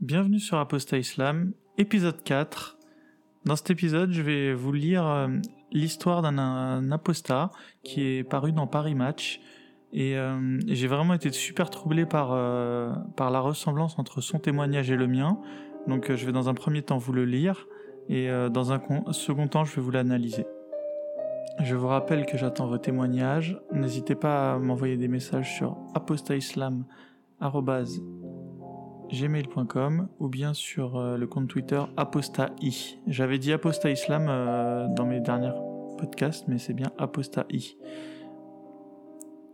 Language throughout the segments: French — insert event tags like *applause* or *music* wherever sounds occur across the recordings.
Bienvenue sur Apostat Islam, épisode 4. Dans cet épisode, je vais vous lire euh, l'histoire d'un apostat qui est paru dans Paris Match. Et euh, j'ai vraiment été super troublé par, euh, par la ressemblance entre son témoignage et le mien. Donc je vais dans un premier temps vous le lire et dans un second temps je vais vous l'analyser. Je vous rappelle que j'attends vos témoignages. N'hésitez pas à m'envoyer des messages sur apostaislam.gmail.com ou bien sur euh, le compte Twitter apostai. J'avais dit apostat islam euh, dans mes derniers podcasts, mais c'est bien apostai.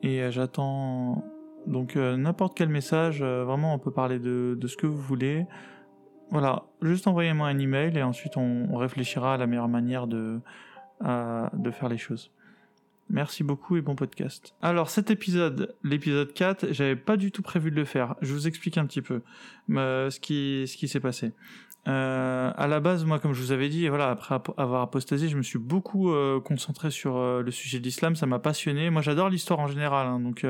Et euh, j'attends donc n'importe quel message. vraiment, on peut parler de, ce que vous voulez. Voilà, juste envoyez-moi un email et ensuite on réfléchira à la meilleure manière de faire les choses. Merci beaucoup et bon podcast. Alors cet épisode, l'épisode 4, j'avais pas du tout prévu de le faire. Je vous explique un petit peu euh, ce qui ce qui s'est passé. Euh, à la base, moi, comme je vous avais dit, voilà, après avoir apostasé, je me suis beaucoup euh, concentré sur euh, le sujet de l'islam. Ça m'a passionné. Moi, j'adore l'histoire en général, hein, donc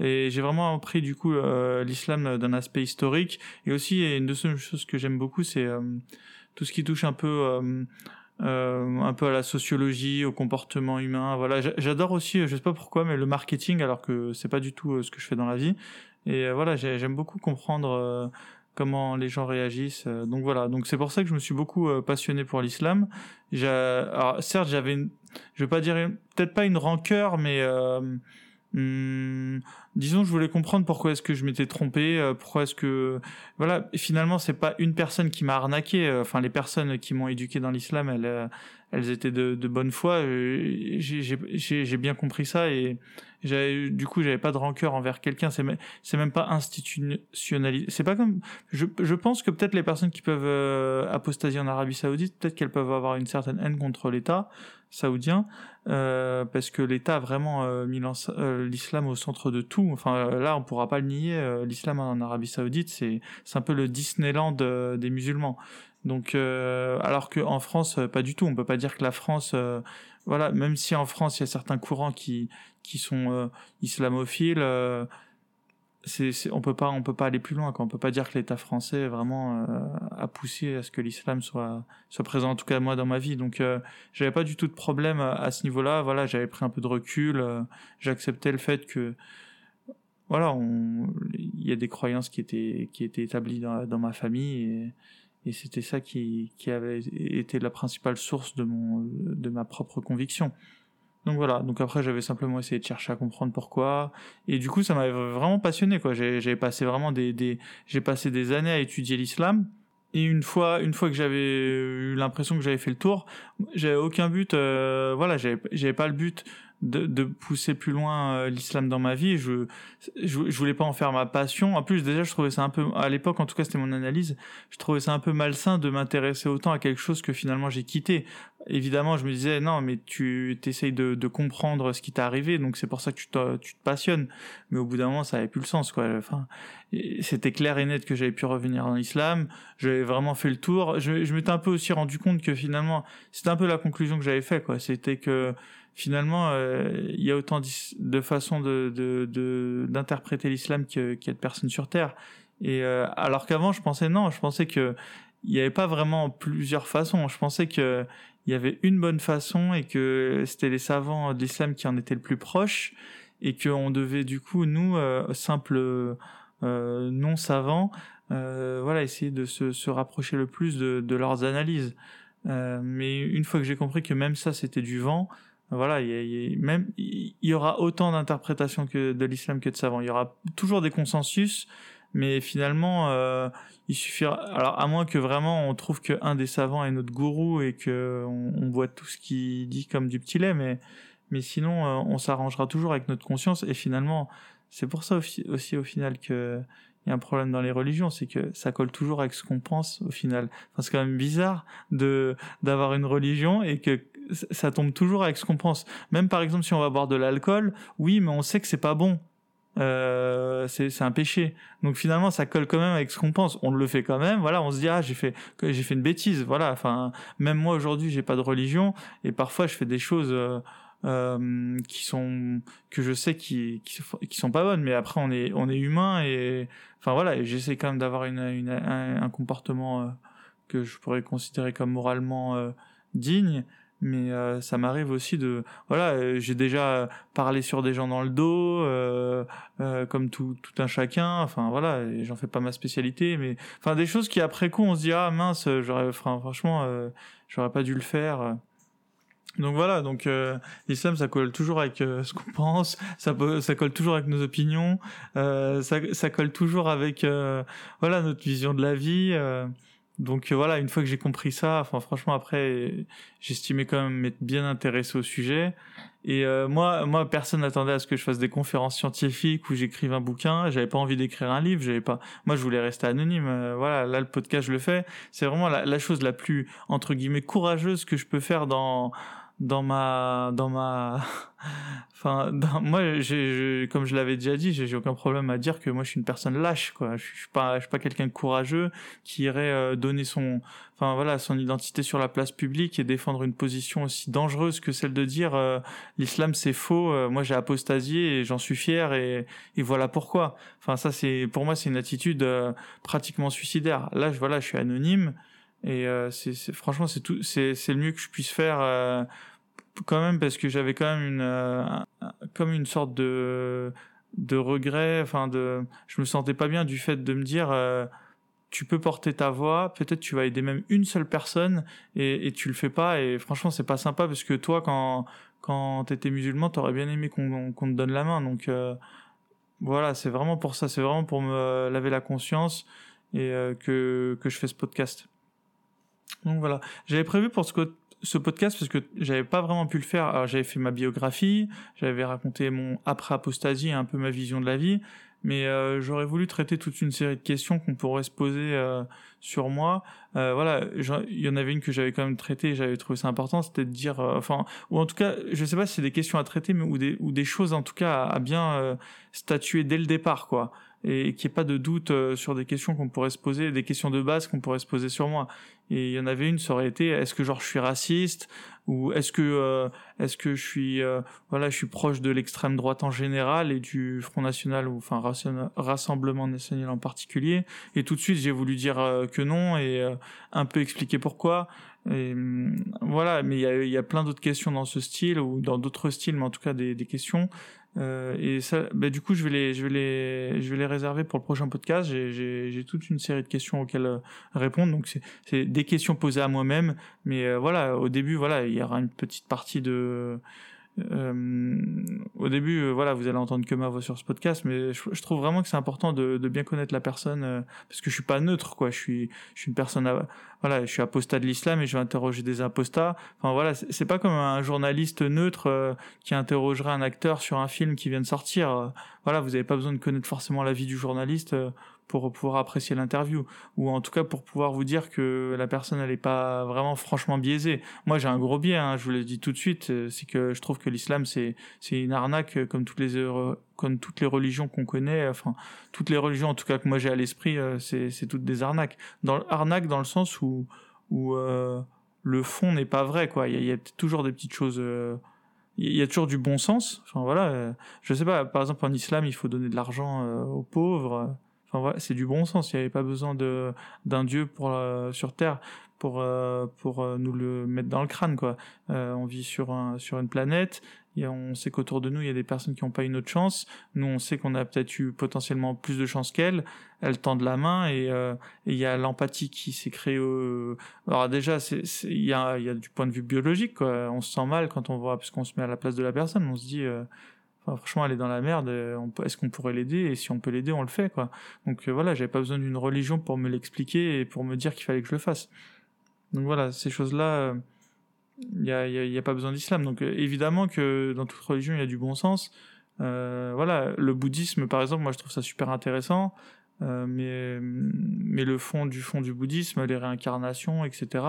et j'ai vraiment appris du coup l'islam d'un aspect historique. Et aussi, une deuxième chose que j'aime beaucoup, c'est tout ce qui touche un peu euh, un peu à la sociologie, au comportement humain. Voilà, j'adore aussi, je sais pas pourquoi, mais le marketing, alors que c'est pas du tout euh, ce que je fais dans la vie. Et euh, voilà, j'aime beaucoup comprendre comment les gens réagissent. Donc voilà, donc c'est pour ça que je me suis beaucoup passionné pour l'islam. Alors certes, j'avais, je vais pas dire peut-être pas une rancœur, mais Hmm, disons, je voulais comprendre pourquoi est-ce que je m'étais trompé, euh, pourquoi est-ce que, voilà, finalement, c'est pas une personne qui m'a arnaqué. Euh, enfin, les personnes qui m'ont éduqué dans l'islam, elles, euh, elles étaient de, bonne foi. J'ai bien compris ça et du coup, j'avais pas de rancœur envers quelqu'un. C'est même pas institutionnalisé. C'est pas comme, je pense que peut-être les personnes qui peuvent apostasier en Arabie Saoudite, peut-être qu'elles peuvent avoir une certaine haine contre l'État saoudien euh, parce que l'État a vraiment euh, mis euh, l'islam au centre de tout. Enfin là, on pourra pas le nier. l'islam en Arabie Saoudite, c'est un peu le Disneyland des musulmans. Donc alors que en France, pas du tout. On peut pas dire que la France, voilà, même si en France il y a certains courants qui qui sont islamophiles c'est, on peut pas on peut pas aller plus loin quand on peut pas dire que l'État français vraiment euh, a poussé à ce que l'islam soit soit présent en tout cas moi dans ma vie. Donc euh, j'avais pas du tout de problème à, ce niveau-là. Voilà j'avais pris un peu de recul euh, j'acceptais le fait que voilà il y a des croyances qui étaient qui étaient établies dans, dans ma famille et, et c'était ça qui qui avait été la principale source de mon de ma propre conviction donc voilà, donc après j'avais simplement essayé de chercher à comprendre pourquoi et du coup ça m'avait vraiment passionné quoi. J'ai passé vraiment des, des j'ai passé des années à étudier l'islam et une fois une fois que j'avais eu l'impression que j'avais fait le tour, j'avais aucun but euh, voilà, j'avais j'avais pas le but de, de pousser plus loin euh, l'islam dans ma vie. Je, je, je voulais pas en faire ma passion. En plus, déjà, je trouvais ça un peu, à l'époque, en tout cas, c'était mon analyse. Je trouvais ça un peu malsain de m'intéresser autant à quelque chose que finalement j'ai quitté. Évidemment, je me disais non, mais tu t'essayes de, de comprendre ce qui t'est arrivé, donc c'est pour ça que tu te, tu te passionnes. Mais au bout d'un moment, ça avait plus le sens, quoi. Enfin, c'était clair et net que j'avais pu revenir dans l'islam. J'avais vraiment fait le tour. Je, je m'étais un peu aussi rendu compte que finalement, c'était un peu la conclusion que j'avais fait, quoi. C'était que finalement, euh, il y a autant de façons de d'interpréter l'islam qu'il y a de personnes sur Terre. Et euh, alors qu'avant, je pensais non, je pensais que il n'y avait pas vraiment plusieurs façons. Je pensais que il y avait une bonne façon et que c'était les savants de l'islam qui en étaient le plus proches et qu'on devait du coup nous euh, simples euh, non savants, euh, voilà, essayer de se, se, rapprocher le plus de, de leurs analyses. mais une fois que j'ai compris que même ça c'était du vent, voilà, il y, même il y aura autant d'interprétations que de l'islam que de savants. Il y aura toujours des consensus, mais finalement, euh, il suffira. Alors, à moins que vraiment on trouve qu'un des savants est notre gourou et que on, voit tout ce qu'il dit comme du petit lait, mais mais sinon, euh, on s'arrangera toujours avec notre conscience. Et finalement, c'est pour ça aussi, aussi au final que il y a un problème dans les religions, c'est que ça colle toujours avec ce qu'on pense au final. Enfin, c'est quand même bizarre de d'avoir une religion et que ça tombe toujours avec ce qu'on pense. Même par exemple, si on va boire de l'alcool, oui, mais on sait que c'est pas bon. Euh, c'est un péché. Donc finalement, ça colle quand même avec ce qu'on pense. On le fait quand même. Voilà, on se dit ah j'ai fait j'ai fait une bêtise. Voilà. Enfin, même moi aujourd'hui, j'ai pas de religion et parfois je fais des choses. Euh, euh, qui sont que je sais qui, qui sont pas bonnes mais après on est on est humain et enfin voilà j'essaie quand même d'avoir une, un, comportement que je pourrais considérer comme moralement digne mais euh, ça m'arrive aussi de voilà j'ai déjà parlé sur des gens dans le dos euh, comme tout, tout un chacun enfin voilà j'en fais pas ma spécialité mais enfin des choses qui après coup on se dit ah mince j'aurais franchement j'aurais pas dû le faire donc voilà, donc euh, l'islam ça colle toujours avec euh, ce qu'on pense, ça, colle toujours avec nos opinions, euh, ça, ça, colle toujours avec euh, voilà notre vision de la vie. Euh. donc voilà, une fois que j'ai compris ça, enfin franchement après j'estimais quand même m'être bien intéressé au sujet. Et moi, moi personne n'attendait à ce que je fasse des conférences scientifiques ou j'écrive un bouquin. J'avais pas envie d'écrire un livre, j'avais pas. Moi je voulais rester anonyme. voilà, là le podcast je le fais. C'est vraiment la, la chose la plus entre guillemets courageuse que je peux faire dans dans ma dans ma *laughs* enfin moi comme je l'avais déjà dit j'ai aucun problème à dire que moi je suis une personne lâche quoi. Je suis pas je suis pas quelqu'un de courageux qui irait euh, donner son enfin voilà son identité sur la place publique et défendre une position aussi dangereuse que celle de dire euh, l'islam c'est faux euh, moi j'ai apostasié et j'en suis fier et, et voilà pourquoi. Enfin ça c'est pour moi c'est une attitude pratiquement suicidaire. Là je voilà je suis anonyme et c'est franchement, c'est tout, c'est le mieux que je puisse faire quand même parce que j'avais quand même une euh, comme une sorte de de regret. Enfin, de, je me sentais pas bien du fait de me dire tu peux porter ta voix, peut-être tu vas aider même une seule personne et, et tu le fais pas et franchement c'est pas sympa parce que toi quand quand t'étais musulman t'aurais bien aimé qu'on qu'on te donne la main donc voilà c'est vraiment pour ça c'est vraiment pour me laver la conscience et que que je fais ce podcast. Donc voilà, j'avais prévu pour ce, ce podcast parce que j'avais pas vraiment pu le faire. Alors j'avais fait ma biographie, j'avais raconté mon après apostasie et un peu ma vision de la vie, mais euh, j'aurais voulu traiter toute une série de questions qu'on pourrait se poser euh, sur moi. Euh, voilà, il y en avait une que j'avais quand même traitée et j'avais trouvé ça important, c'était de dire, euh, enfin, ou en tout cas, je sais pas si c'est des questions à traiter, mais ou des ou des choses en tout cas à, à bien euh, statuer dès le départ, quoi et qu'il n'y ait pas de doute euh, sur des questions qu'on pourrait se poser, des questions de base qu'on pourrait se poser sur moi. Et il y en avait une, ça aurait été est-ce que genre je suis raciste ou est-ce que euh, est-ce que je suis euh, voilà je suis proche de l'extrême droite en général et du Front National ou enfin Rassemblement National en particulier? Et tout de suite j'ai voulu dire que non et un peu expliquer pourquoi. Et hum, voilà, mais il y a, y a plein d'autres questions dans ce style ou dans d'autres styles, mais en tout cas des, des questions euh, et ça, bah, du coup, je vais les, je vais les, je vais les réserver pour le prochain podcast. J'ai toute une série de questions auxquelles euh, répondre. Donc, c'est des questions posées à moi-même. Mais euh, voilà, au début, voilà, il y aura une petite partie de au début, euh, voilà, vous allez entendre que ma voix sur ce podcast, mais je, trouve vraiment que c'est important de, de, bien connaître la personne euh, parce que je suis pas neutre, quoi. Je suis, je suis une personne, voilà, je suis apostat de l'islam et je vais interroger des apostats. Enfin voilà, c'est pas comme un journaliste neutre qui interrogerait un acteur sur un film qui vient de sortir. Voilà, vous avez pas besoin de connaître forcément la vie du journaliste pour pouvoir apprécier l'interview ou en tout cas pour pouvoir vous dire que la personne elle est pas vraiment franchement biaisée. Moi j'ai un gros biais, hein, je vous l'ai dit tout de suite, euh, c'est que je trouve que l'islam c'est une arnaque euh, comme toutes les comme toutes les religions qu'on connaît, enfin toutes les religions en tout cas que moi j'ai à l'esprit, euh, c'est toutes des arnaques. Dans arnaque dans le sens où où le fond n'est pas vrai quoi. Il y a toujours des petites choses il y a toujours du bon sens. Enfin voilà, je sais pas. Par exemple en islam, il faut donner de l'argent aux pauvres c'est du bon sens. Il n'y avait pas besoin de d'un dieu pour euh, sur Terre pour euh, pour euh, nous le mettre dans le crâne quoi. on vit sur un sur une planète. Et on sait qu'autour de nous, il y a des personnes qui n'ont pas une autre chance. Nous, on sait qu'on a peut-être eu potentiellement plus de chance qu'elles. Elles tendent la main et il y a l'empathie qui s'est créée. Alors déjà, il y a, y a du point de vue biologique. On se sent mal quand on voit, parce qu'on se met à la place de la personne. On se dit, franchement, elle est dans la merde. Euh, est-ce qu'on pourrait l'aider? Et si on peut l'aider, on le fait, quoi. Donc euh, voilà, j'avais pas besoin d'une religion pour me l'expliquer et pour me dire qu'il fallait que je le fasse. Donc voilà, ces choses-là, il n'y a, y a, pas besoin d'islam. Donc euh, évidemment que dans toute religion, il y a du bon sens. voilà, le bouddhisme, par exemple, moi je trouve ça super intéressant. mais mais le fond du fond du bouddhisme, les réincarnations, etc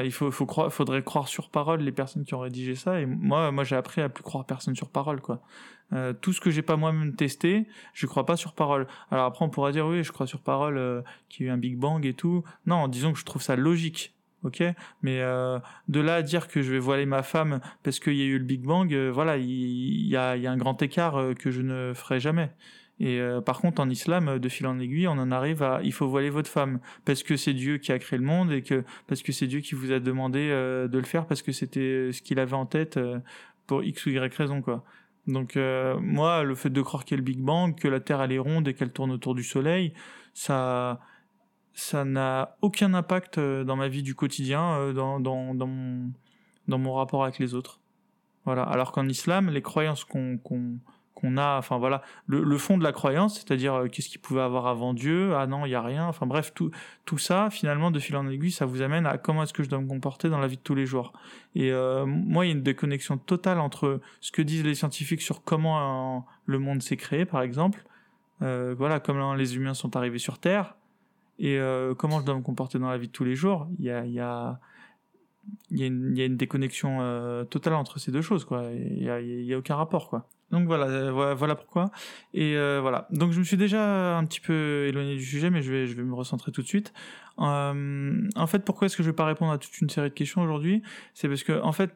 il faut, croire, faudrait croire sur parole les personnes qui ont rédigé ça. Et moi, moi, j'ai appris à plus croire personne sur parole, quoi. Euh, tout ce que j'ai pas moi-même testé, je crois pas sur parole. Alors après, on pourra dire oui, je crois sur parole euh, qu'il y a eu un Big Bang et tout. Non, disons que je trouve ça logique ok? Mais de là à dire que je vais voiler ma femme parce qu'il y a eu le Big Bang voilà il y, a, un grand écart que je ne ferai jamais et par contre en islam de fil en aiguille on en arrive à il faut voiler votre femme parce que c'est Dieu qui a créé le monde et que parce que c'est Dieu qui vous a demandé de le faire parce que c'était ce qu'il avait en tête pour x ou y raison quoi donc moi le fait de croire qu'il y a le Big Bang que la Terre elle est ronde et qu'elle tourne autour du Soleil ça ça n'a aucun impact euh, dans ma vie du quotidien, euh, dans, dans, dans, mon, rapport avec les autres. Voilà. Alors qu'en islam, les croyances qu'on a, enfin voilà, le, fond de la croyance, c'est-à-dire euh, qu'est-ce qu'il pouvait avoir avant Dieu, ah non, il y a rien, enfin bref, tout, tout ça, finalement, de fil en aiguille, ça vous amène à comment est-ce que je dois me comporter dans la vie de tous les jours. Et moi, il y a une déconnexion totale entre ce que disent les scientifiques sur comment le monde s'est créé, par exemple, voilà, comment les humains sont arrivés sur Terre, et euh, comment je dois me comporter dans la vie de tous les jours, il y a, y, a, une, déconnexion euh, totale entre ces deux choses, quoi. Il n'y a, a aucun rapport, quoi. Donc voilà, euh, voilà pourquoi. Et voilà. Donc je me suis déjà un petit peu éloigné du sujet, mais je vais, je vais me recentrer tout de suite. en fait, pourquoi est-ce que je vais pas répondre à toute une série de questions aujourd'hui? C'est parce que, en fait,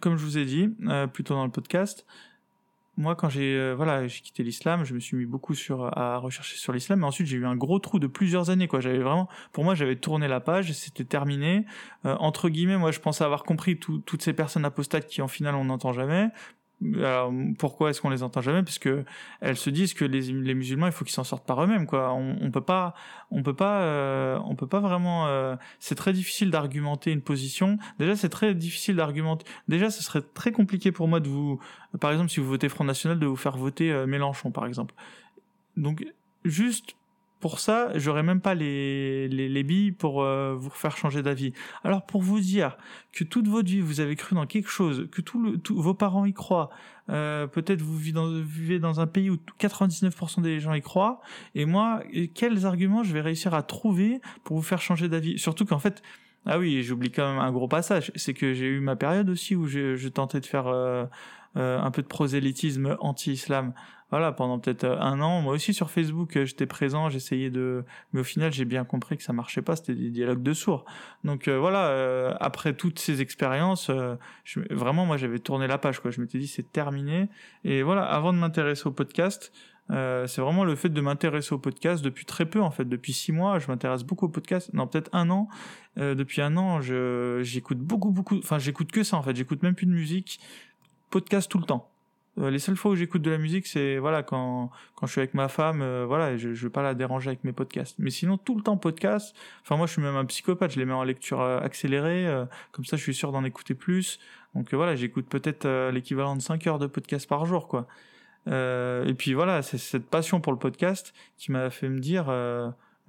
comme je vous ai dit, plutôt dans le podcast, moi, quand j'ai euh, voilà, quitté l'islam, je me suis mis beaucoup sur à rechercher sur l'islam, mais ensuite j'ai eu un gros trou de plusieurs années. Quoi, j'avais vraiment, pour moi, j'avais tourné la page, c'était terminé. Euh, entre guillemets, moi, je pensais avoir compris toutes ces personnes apostates qui, en final, on n'entend jamais. Alors, pourquoi est-ce qu'on les entend jamais? Parce que elles se disent que les, les musulmans, il faut qu'ils s'en sortent par eux-mêmes. Quoi. On, on peut pas, on peut pas, euh, on peut pas vraiment. Euh, c'est très difficile d'argumenter une position. Déjà, c'est très difficile d'argumenter. Déjà, ce serait très compliqué pour moi de vous, par exemple, si vous votez Front National, de vous faire voter euh, Mélenchon, par exemple. Donc, juste pour ça, j'aurais même pas les, les, les billes pour euh, vous faire changer d'avis. Alors pour vous dire que toute votre vie vous avez cru dans quelque chose, que tout le, vos parents y croient, euh, peut-être vous vivez dans, vivez dans un pays où 99% des gens y croient, et moi, quels arguments je vais réussir à trouver pour vous faire changer d'avis? Surtout qu'en fait, ah oui, j'oublie quand même un gros passage, c'est que j'ai eu ma période aussi où je, je tentais de faire euh, euh, un peu de prosélytisme anti-islam voilà, pendant peut-être euh, un an, moi aussi sur Facebook, euh, j'étais présent, j'essayais de, mais au final, j'ai bien compris que ça marchait pas, c'était des dialogues de sourds. Donc euh, voilà, après toutes ces expériences, vraiment, moi, j'avais tourné la page, quoi. Je m'étais dit, c'est terminé. Et voilà, avant de m'intéresser au podcast, c'est vraiment le fait de m'intéresser au podcast depuis très peu, en fait, depuis six mois, je m'intéresse beaucoup au podcast. Non, peut-être un an. depuis un an, j'écoute beaucoup, beaucoup. Enfin, j'écoute que ça, en fait. J'écoute même plus de musique. Podcast tout le temps les seules fois où j'écoute de la musique, c'est voilà quand quand je suis avec ma femme, euh, voilà, je je veux pas la déranger avec mes podcasts. Mais sinon tout le temps podcast. Enfin moi je suis même un psychopathe, je les mets en lecture euh, accélérée, comme ça je suis sûr d'en écouter plus. Donc voilà, j'écoute peut-être l'équivalent de 5 heures de podcast par jour quoi. et puis voilà, c'est cette passion pour le podcast qui m'a fait me dire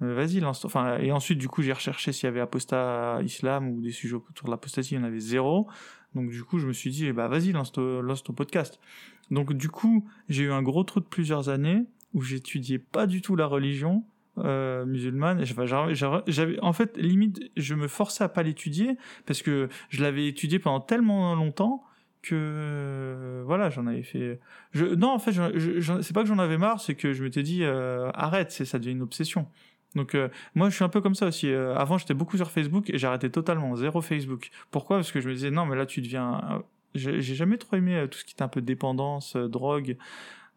vas-y lance enfin et ensuite du coup j'ai recherché s'il y avait apostat islam ou des sujets autour de l'apostasie il y en avait zéro donc du coup je me suis dit bah vas-y lance lance ton podcast donc du coup, j'ai eu un gros trou de plusieurs années où j'étudiais pas du tout la religion euh, musulmane. En fait, limite, je me forçais à pas l'étudier parce que je l'avais étudié pendant tellement longtemps que voilà, j'en avais fait. Je, non, en fait, je, c'est pas que j'en avais marre, c'est que je m'étais dit euh, arrête, c'est ça devient une obsession. Donc euh, moi je suis un peu comme ça aussi. Euh, avant j'étais beaucoup sur Facebook et arrêté totalement zéro Facebook. Pourquoi? Parce que je me disais non mais là tu deviens j'ai jamais trop aimé euh, tout ce qui était un peu dépendance, euh, drogue.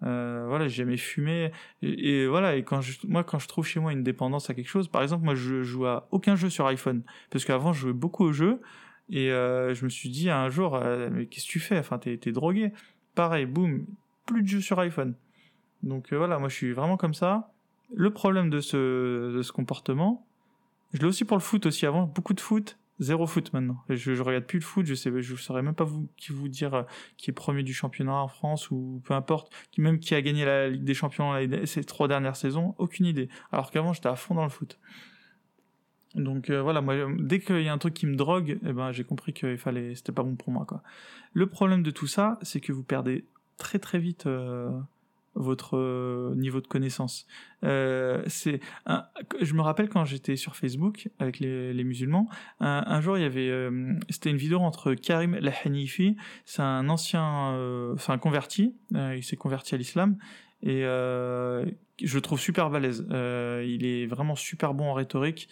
Euh, voilà, j'ai jamais fumé. Et, voilà, et quand je, moi, quand je trouve chez moi une dépendance à quelque chose, par exemple, moi, je joue à aucun jeu sur iPhone. Parce qu'avant, je jouais beaucoup aux jeux. Et je me suis dit un jour, mais qu'est-ce que tu fais? Enfin, t'es drogué. Pareil, boum, plus de jeux sur iPhone. Donc voilà, moi, je suis vraiment comme ça. Le problème de ce, comportement, je l'ai aussi pour le foot aussi. Avant, beaucoup de foot. Zéro foot maintenant. Je, je regarde plus le foot, je sais, je saurais même pas qui vous dire euh, qui est premier du championnat en France ou peu importe, même qui a gagné la Ligue des Champions ces trois dernières saisons, aucune idée. Alors qu'avant j'étais à fond dans le foot. Donc euh, voilà, moi dès qu'il y a un truc qui me drogue, eh ben j'ai compris qu'il fallait, c'était pas bon pour moi. Le problème de tout ça, c'est que vous perdez très très vite euh, votre euh, niveau de connaissance. Euh, c'est, je me rappelle quand j'étais sur Facebook avec les, musulmans, un, jour il y avait, euh, c'était une vidéo entre Karim Hanifi, c'est un ancien, euh, converti, il s'est converti à l'islam et je le trouve super balèze. il est vraiment super bon en rhétorique.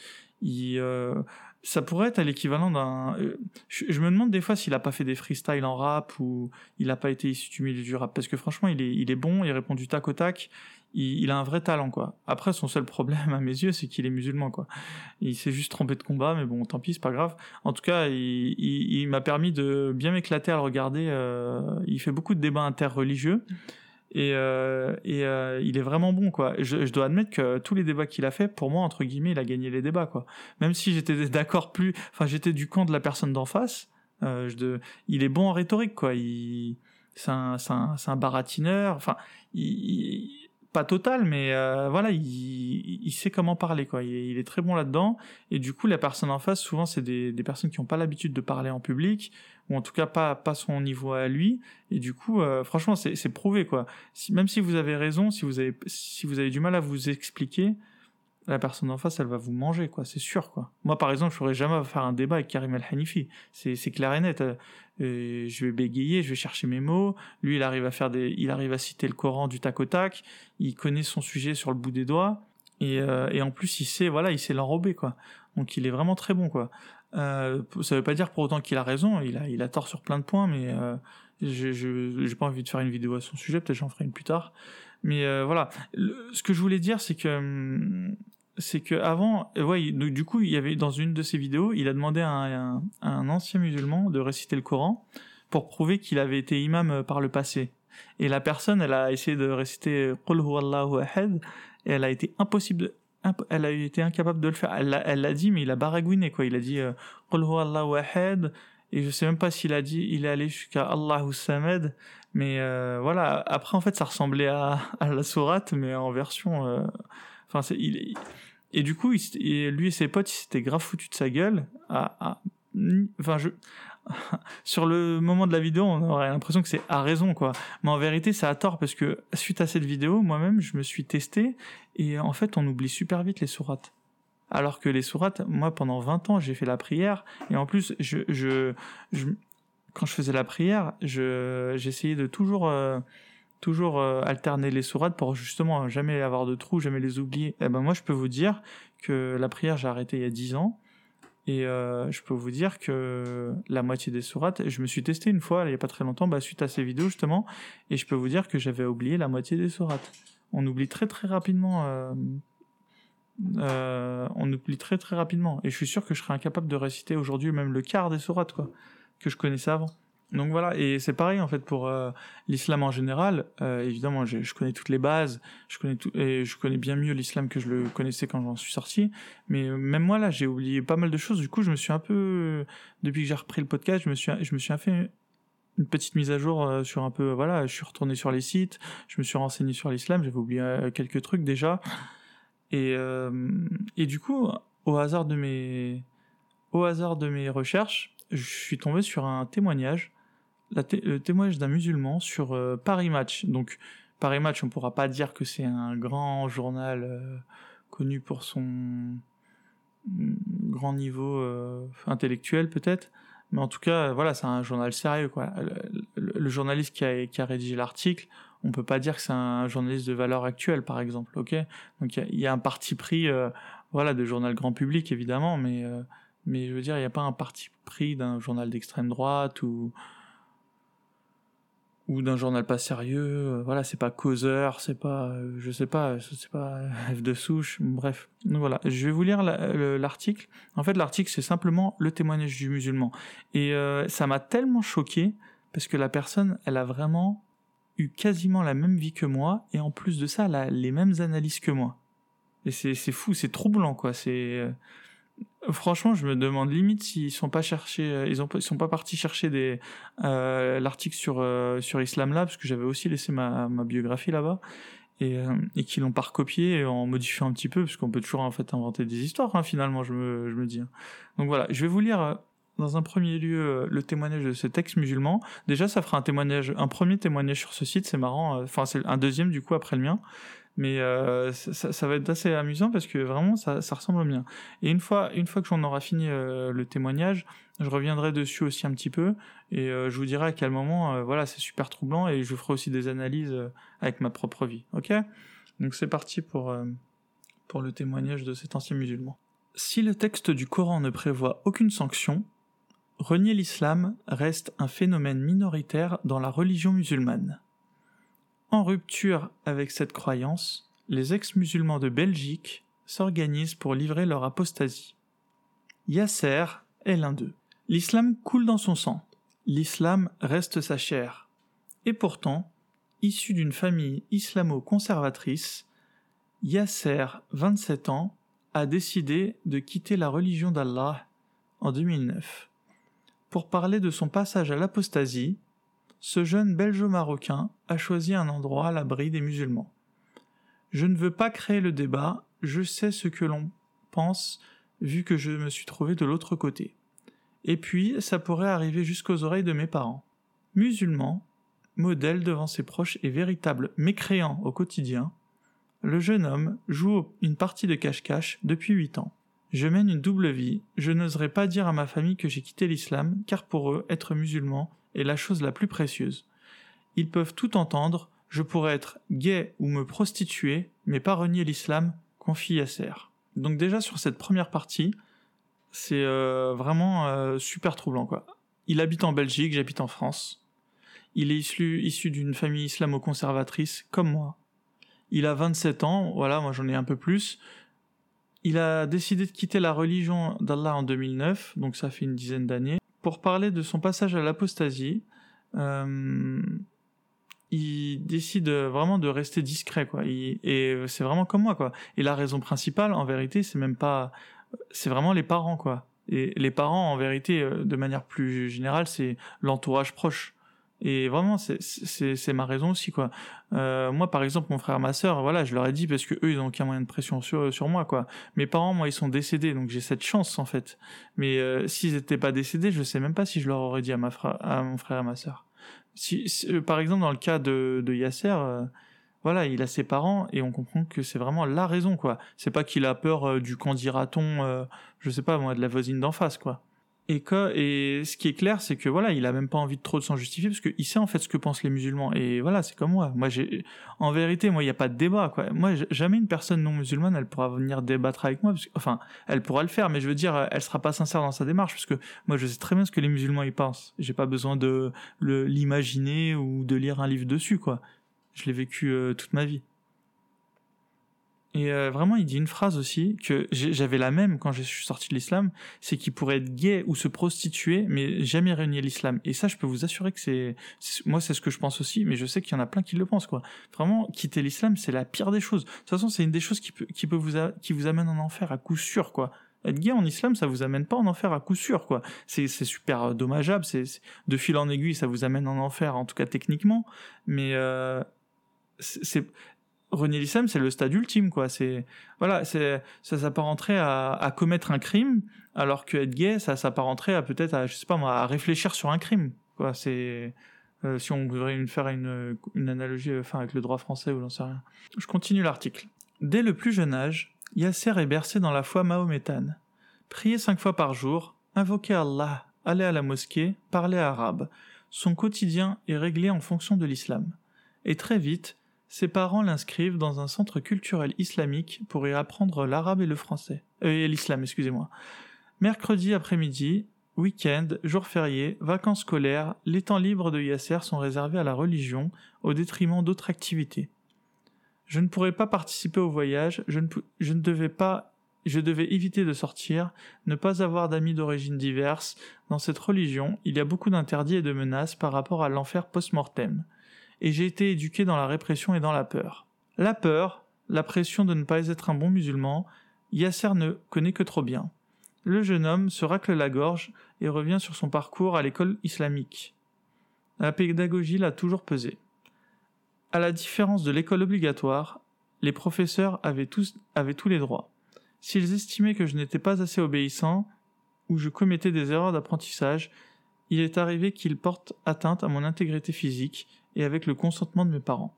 Ça pourrait être l'équivalent d'un. Euh, je, me demande des fois s'il a pas fait des freestyles en rap ou il a pas été issu du milieu du rap parce que franchement il est, il est bon, il répond du tac au tac, il, a un vrai talent quoi. Après son seul problème à mes yeux c'est qu'il est musulman quoi. Il s'est juste trompé de combat mais bon tant pis c'est pas grave. En tout cas il, il, m'a permis de bien m'éclater à le regarder. Euh, il fait beaucoup de débats interreligieux et, euh, euh, il est vraiment bon quoi. Je, dois admettre que tous les débats qu'il a fait, pour moi entre guillemets, il a gagné les débats quoi. Même si j'étais d'accord plus, enfin j'étais du camp de la personne d'en face. Euh, il est bon en rhétorique quoi. C'est un, un, un, baratineur. Enfin, il, pas total, mais euh, voilà, il, sait comment parler, quoi. Il, est très bon là-dedans. Et du coup, la personne en face, souvent, c'est des, des, personnes qui n'ont pas l'habitude de parler en public, ou en tout cas pas, pas son niveau à lui. Et du coup, euh, franchement, c'est prouvé, quoi. Même si vous avez raison, si vous avez, si vous avez du mal à vous expliquer, la personne en face, elle va vous manger, quoi, c'est sûr, quoi. Moi, par exemple, je ferais jamais faire un débat avec Karim El-Hanifi. C'est, clair et net. Euh, je vais bégayer, je vais chercher mes mots. Lui, il arrive à faire des, il arrive à citer le Coran du tac au tac. Il connaît son sujet sur le bout des doigts. Et, euh, et en plus, il sait, voilà, il sait l'enrober, quoi. Donc, il est vraiment très bon, quoi. Euh, ça veut pas dire pour autant qu'il a raison. Il a, il a tort sur plein de points, mais euh, je, j'ai pas envie de faire une vidéo à son sujet. Peut-être j'en ferai une plus tard. Mais euh, voilà, ce que je voulais dire, c'est que hum, c'est que avant, euh, ouais, du coup, il y avait dans une de ses vidéos, il a demandé à un, un, ancien musulman de réciter le Coran pour prouver qu'il avait été imam euh, par le passé. Et la personne, elle a essayé de réciter Qul Allahu Ahad, et elle a été impossible, elle a été incapable de le faire. Elle l'a dit, mais il a baragouiné, quoi. Il a dit Qul Allahu Ahad, et je sais même pas s'il a dit, il est allé jusqu'à Allahu Samad, mais euh, voilà. Après, en fait, ça ressemblait à, la sourate, mais en version. Euh, il, et du coup, lui et ses potes, ils s'étaient grave foutus de sa gueule. Enfin, je, *laughs* sur le moment de la vidéo, on aurait l'impression que c'est à raison, quoi. Mais en vérité, c'est à tort parce que suite à cette vidéo, moi-même, je me suis testé et en fait, on oublie super vite les sourates. Alors que les sourates, moi, pendant 20 ans, j'ai fait la prière et en plus, je, quand je faisais la prière, je, j'essayais de toujours, euh, toujours euh, alterner les sourates pour justement jamais avoir de trous, jamais les oublier. Et eh ben moi, je peux vous dire que la prière, j'ai arrêté il y a 10 ans. Et euh, je peux vous dire que la moitié des sourates, je me suis testé une fois, il n'y a pas très longtemps, bah, suite à ces vidéos justement, et je peux vous dire que j'avais oublié la moitié des sourates. On oublie très très rapidement. Euh, on oublie très très rapidement. Et je suis sûr que je serais incapable de réciter aujourd'hui même le quart des sourates quoi, que je connaissais avant. Donc voilà, et c'est pareil en fait pour euh, l'islam en général. Euh, évidemment, je, je, connais toutes les bases, je connais tout, et je connais bien mieux l'islam que je le connaissais quand j'en suis sorti. Mais même moi là, j'ai oublié pas mal de choses. Du coup, je me suis un peu, depuis que j'ai repris le podcast, je me suis, je me suis fait une petite mise à jour sur un peu, voilà, je suis retourné sur les sites, je me suis renseigné sur l'islam, j'avais oublié quelques trucs déjà. Et et du coup, au hasard de mes, recherches, je suis tombé sur un témoignage le témoignage d'un musulman sur euh, Paris Match. Donc Paris Match, on pourra pas dire que c'est un grand journal euh, connu pour son mm, grand niveau euh, intellectuel peut-être, mais en tout cas voilà c'est un journal sérieux. Le, journaliste qui a rédigé l'article, on peut pas dire que c'est un journaliste de valeur actuelle par exemple, ok? Donc il y, a un parti pris voilà de journal grand public évidemment, mais mais je veux dire il n'y a pas un parti pris d'un journal d'extrême droite ou ou d'un journal pas sérieux, euh, voilà, c'est pas causeur, c'est pas, euh, je sais pas, c'est pas *laughs* F de souche, bref. Donc voilà, je vais vous lire l'article. En fait, l'article, c'est simplement le témoignage du musulman. Et euh, ça m'a tellement choqué, parce que la personne, elle a vraiment eu quasiment la même vie que moi, et en plus de ça, elle a les mêmes analyses que moi. Et c'est fou, c'est troublant, quoi. C'est Franchement, je me demande limite s'ils sont pas cherchés, euh, ils ont, ils sont pas partis chercher euh, l'article sur euh, sur Islam Lab parce que j'avais aussi laissé ma, ma biographie là-bas et euh, et qu'ils l'ont pas recopié en modifiant un petit peu parce qu'on peut toujours en fait inventer des histoires hein, finalement, je me je me dis. Hein. Donc voilà, je vais vous lire euh, dans un premier lieu le témoignage de ce texte musulman. Déjà, ça fera un témoignage, un premier témoignage sur ce site, c'est marrant. Enfin, c'est un deuxième du coup après le mien mais euh, ça, va être assez amusant parce que vraiment ça, ressemble au mien. Et une fois, une fois que j'en aurai fini euh, le témoignage, je reviendrai dessus aussi un petit peu et euh, je vous dirai à quel moment, euh, voilà, c'est super troublant et je ferai aussi des analyses avec ma propre vie. Ok? Donc c'est parti pour pour le témoignage de cet ancien musulman. Si le texte du Coran ne prévoit aucune sanction, renier l'islam reste un phénomène minoritaire dans la religion musulmane. En rupture avec cette croyance, les ex-musulmans de Belgique s'organisent pour livrer leur apostasie. Yasser est l'un d'eux. L'islam coule dans son sang. L'islam reste sa chair. Et pourtant, issu d'une famille islamo-conservatrice, Yasser, 27 ans, a décidé de quitter la religion d'Allah en 2009. Pour parler de son passage à l'apostasie, ce jeune belgeo-marocain a choisi un endroit à l'abri des musulmans. Je ne veux pas créer le débat, je sais ce que l'on pense vu que je me suis trouvé de l'autre côté. Et puis, ça pourrait arriver jusqu'aux oreilles de mes parents. Musulman, modèle devant ses proches et véritable mécréant au quotidien, le jeune homme joue une partie de cache-cache depuis huit ans. Je mène une double vie, je n'oserais pas dire à ma famille que j'ai quitté l'islam, car pour eux, être musulman est la chose la plus précieuse. Ils peuvent tout entendre, je pourrais être gay ou me prostituer, mais pas renier l'islam, confie Yasser. Donc déjà sur cette première partie, c'est euh, vraiment euh, super troublant quoi. Il habite en Belgique, j'habite en France. Il est issu, issu d'une famille islamo-conservatrice comme moi. Il a 27 ans, voilà, moi j'en ai un peu plus. Il a décidé de quitter la religion d'Allah en 2009, donc ça fait une dizaine d'années, pour parler de son passage à l'apostasie. Euh, il décide vraiment de rester discret, quoi. et c'est vraiment comme moi, quoi. Et la raison principale, en vérité, c'est même pas, c'est vraiment les parents, quoi. Et les parents, en vérité, euh, de manière plus générale, c'est l'entourage proche. Et vraiment, c'est ma raison aussi, quoi. Euh, moi, par exemple, mon frère, ma sœur, voilà, je leur ai dit parce que eux, ils ont aucun moyen de pression sur, sur moi, quoi. Mes parents, moi, ils sont décédés, donc j'ai cette chance, en fait. Mais euh, s'ils n'étaient pas décédés, je sais même pas si je leur aurais dit à, ma à mon frère et ma sœur. Si, euh, par exemple, dans le cas de, de Yasser, voilà, il a ses parents et on comprend que c'est vraiment la raison, quoi. C'est pas qu'il a peur du qu'en dira-t-on, je sais pas moi, de la voisine d'en face, quoi. Et, et ce qui est clair, c'est que voilà, il a même pas envie de trop de s'en justifier parce qu'il sait en fait ce que pensent les musulmans. Et voilà, c'est comme moi. Moi, j'ai, en vérité, moi, il n'y a pas de débat, quoi. Moi, jamais une personne non musulmane, elle pourra venir débattre avec moi. Enfin, elle pourra le faire, mais je veux dire, elle sera pas sincère dans sa démarche parce que moi, je sais très bien ce que les musulmans y pensent. J'ai pas besoin de l'imaginer ou de lire un livre dessus, quoi. Je l'ai vécu euh, toute ma vie. Et euh, vraiment, il dit une phrase aussi que j'avais la même quand je suis sorti de l'islam, c'est qu'il pourrait être gay ou se prostituer, mais jamais renier l'islam. Et ça, je peux vous assurer que c'est, moi, c'est ce que je pense aussi, mais je sais qu'il y en a plein qui le pensent, quoi. Vraiment, quitter l'islam, c'est la pire des choses. De toute façon, c'est une des choses qui peut, qui peut vous, qui vous amène en enfer à coup sûr, quoi. Être gay en islam, ça vous amène pas en enfer à coup sûr, quoi. C'est, super dommageable, c'est, de fil en aiguille, ça vous amène en enfer, en tout cas techniquement, mais euh, c'est renier l'islam, c'est le stade ultime, quoi. C'est voilà, c'est ça s'apparenterait à, à commettre un crime, alors que être gay, ça s'apparenterait à peut-être à je sais pas moi, à réfléchir sur un crime, quoi. C'est euh, si on voudrait faire une, une analogie, enfin avec le droit français ou j'en sais rien. Je continue l'article. Dès le plus jeune âge, Yasser est bercé dans la foi mahométane. Prier cinq fois par jour, invoquer Allah, aller à la mosquée, parler arabe. Son quotidien est réglé en fonction de l'islam. Et très vite, ses parents l'inscrivent dans un centre culturel islamique pour y apprendre l'arabe et le français. Euh, et l'islam, excusez-moi. Mercredi après-midi, week-end, jour férié, vacances scolaires, les temps libres de Yasser sont réservés à la religion au détriment d'autres activités. Je ne pourrais pas participer au voyage, je ne, devais pas je devais éviter de sortir, ne pas avoir d'amis d'origine diverses. Dans cette religion, il y a beaucoup d'interdits et de menaces par rapport à l'enfer post-mortem et j'ai été éduqué dans la répression et dans la peur. La peur, la pression de ne pas être un bon musulman, Yasser ne connaît que trop bien. Le jeune homme se racle la gorge et revient sur son parcours à l'école islamique. La pédagogie l'a toujours pesé. À la différence de l'école obligatoire, les professeurs avaient tous, avaient tous les droits. S'ils estimaient que je n'étais pas assez obéissant, ou je commettais des erreurs d'apprentissage, il est arrivé qu'ils portent atteinte à mon intégrité physique et avec le consentement de mes parents.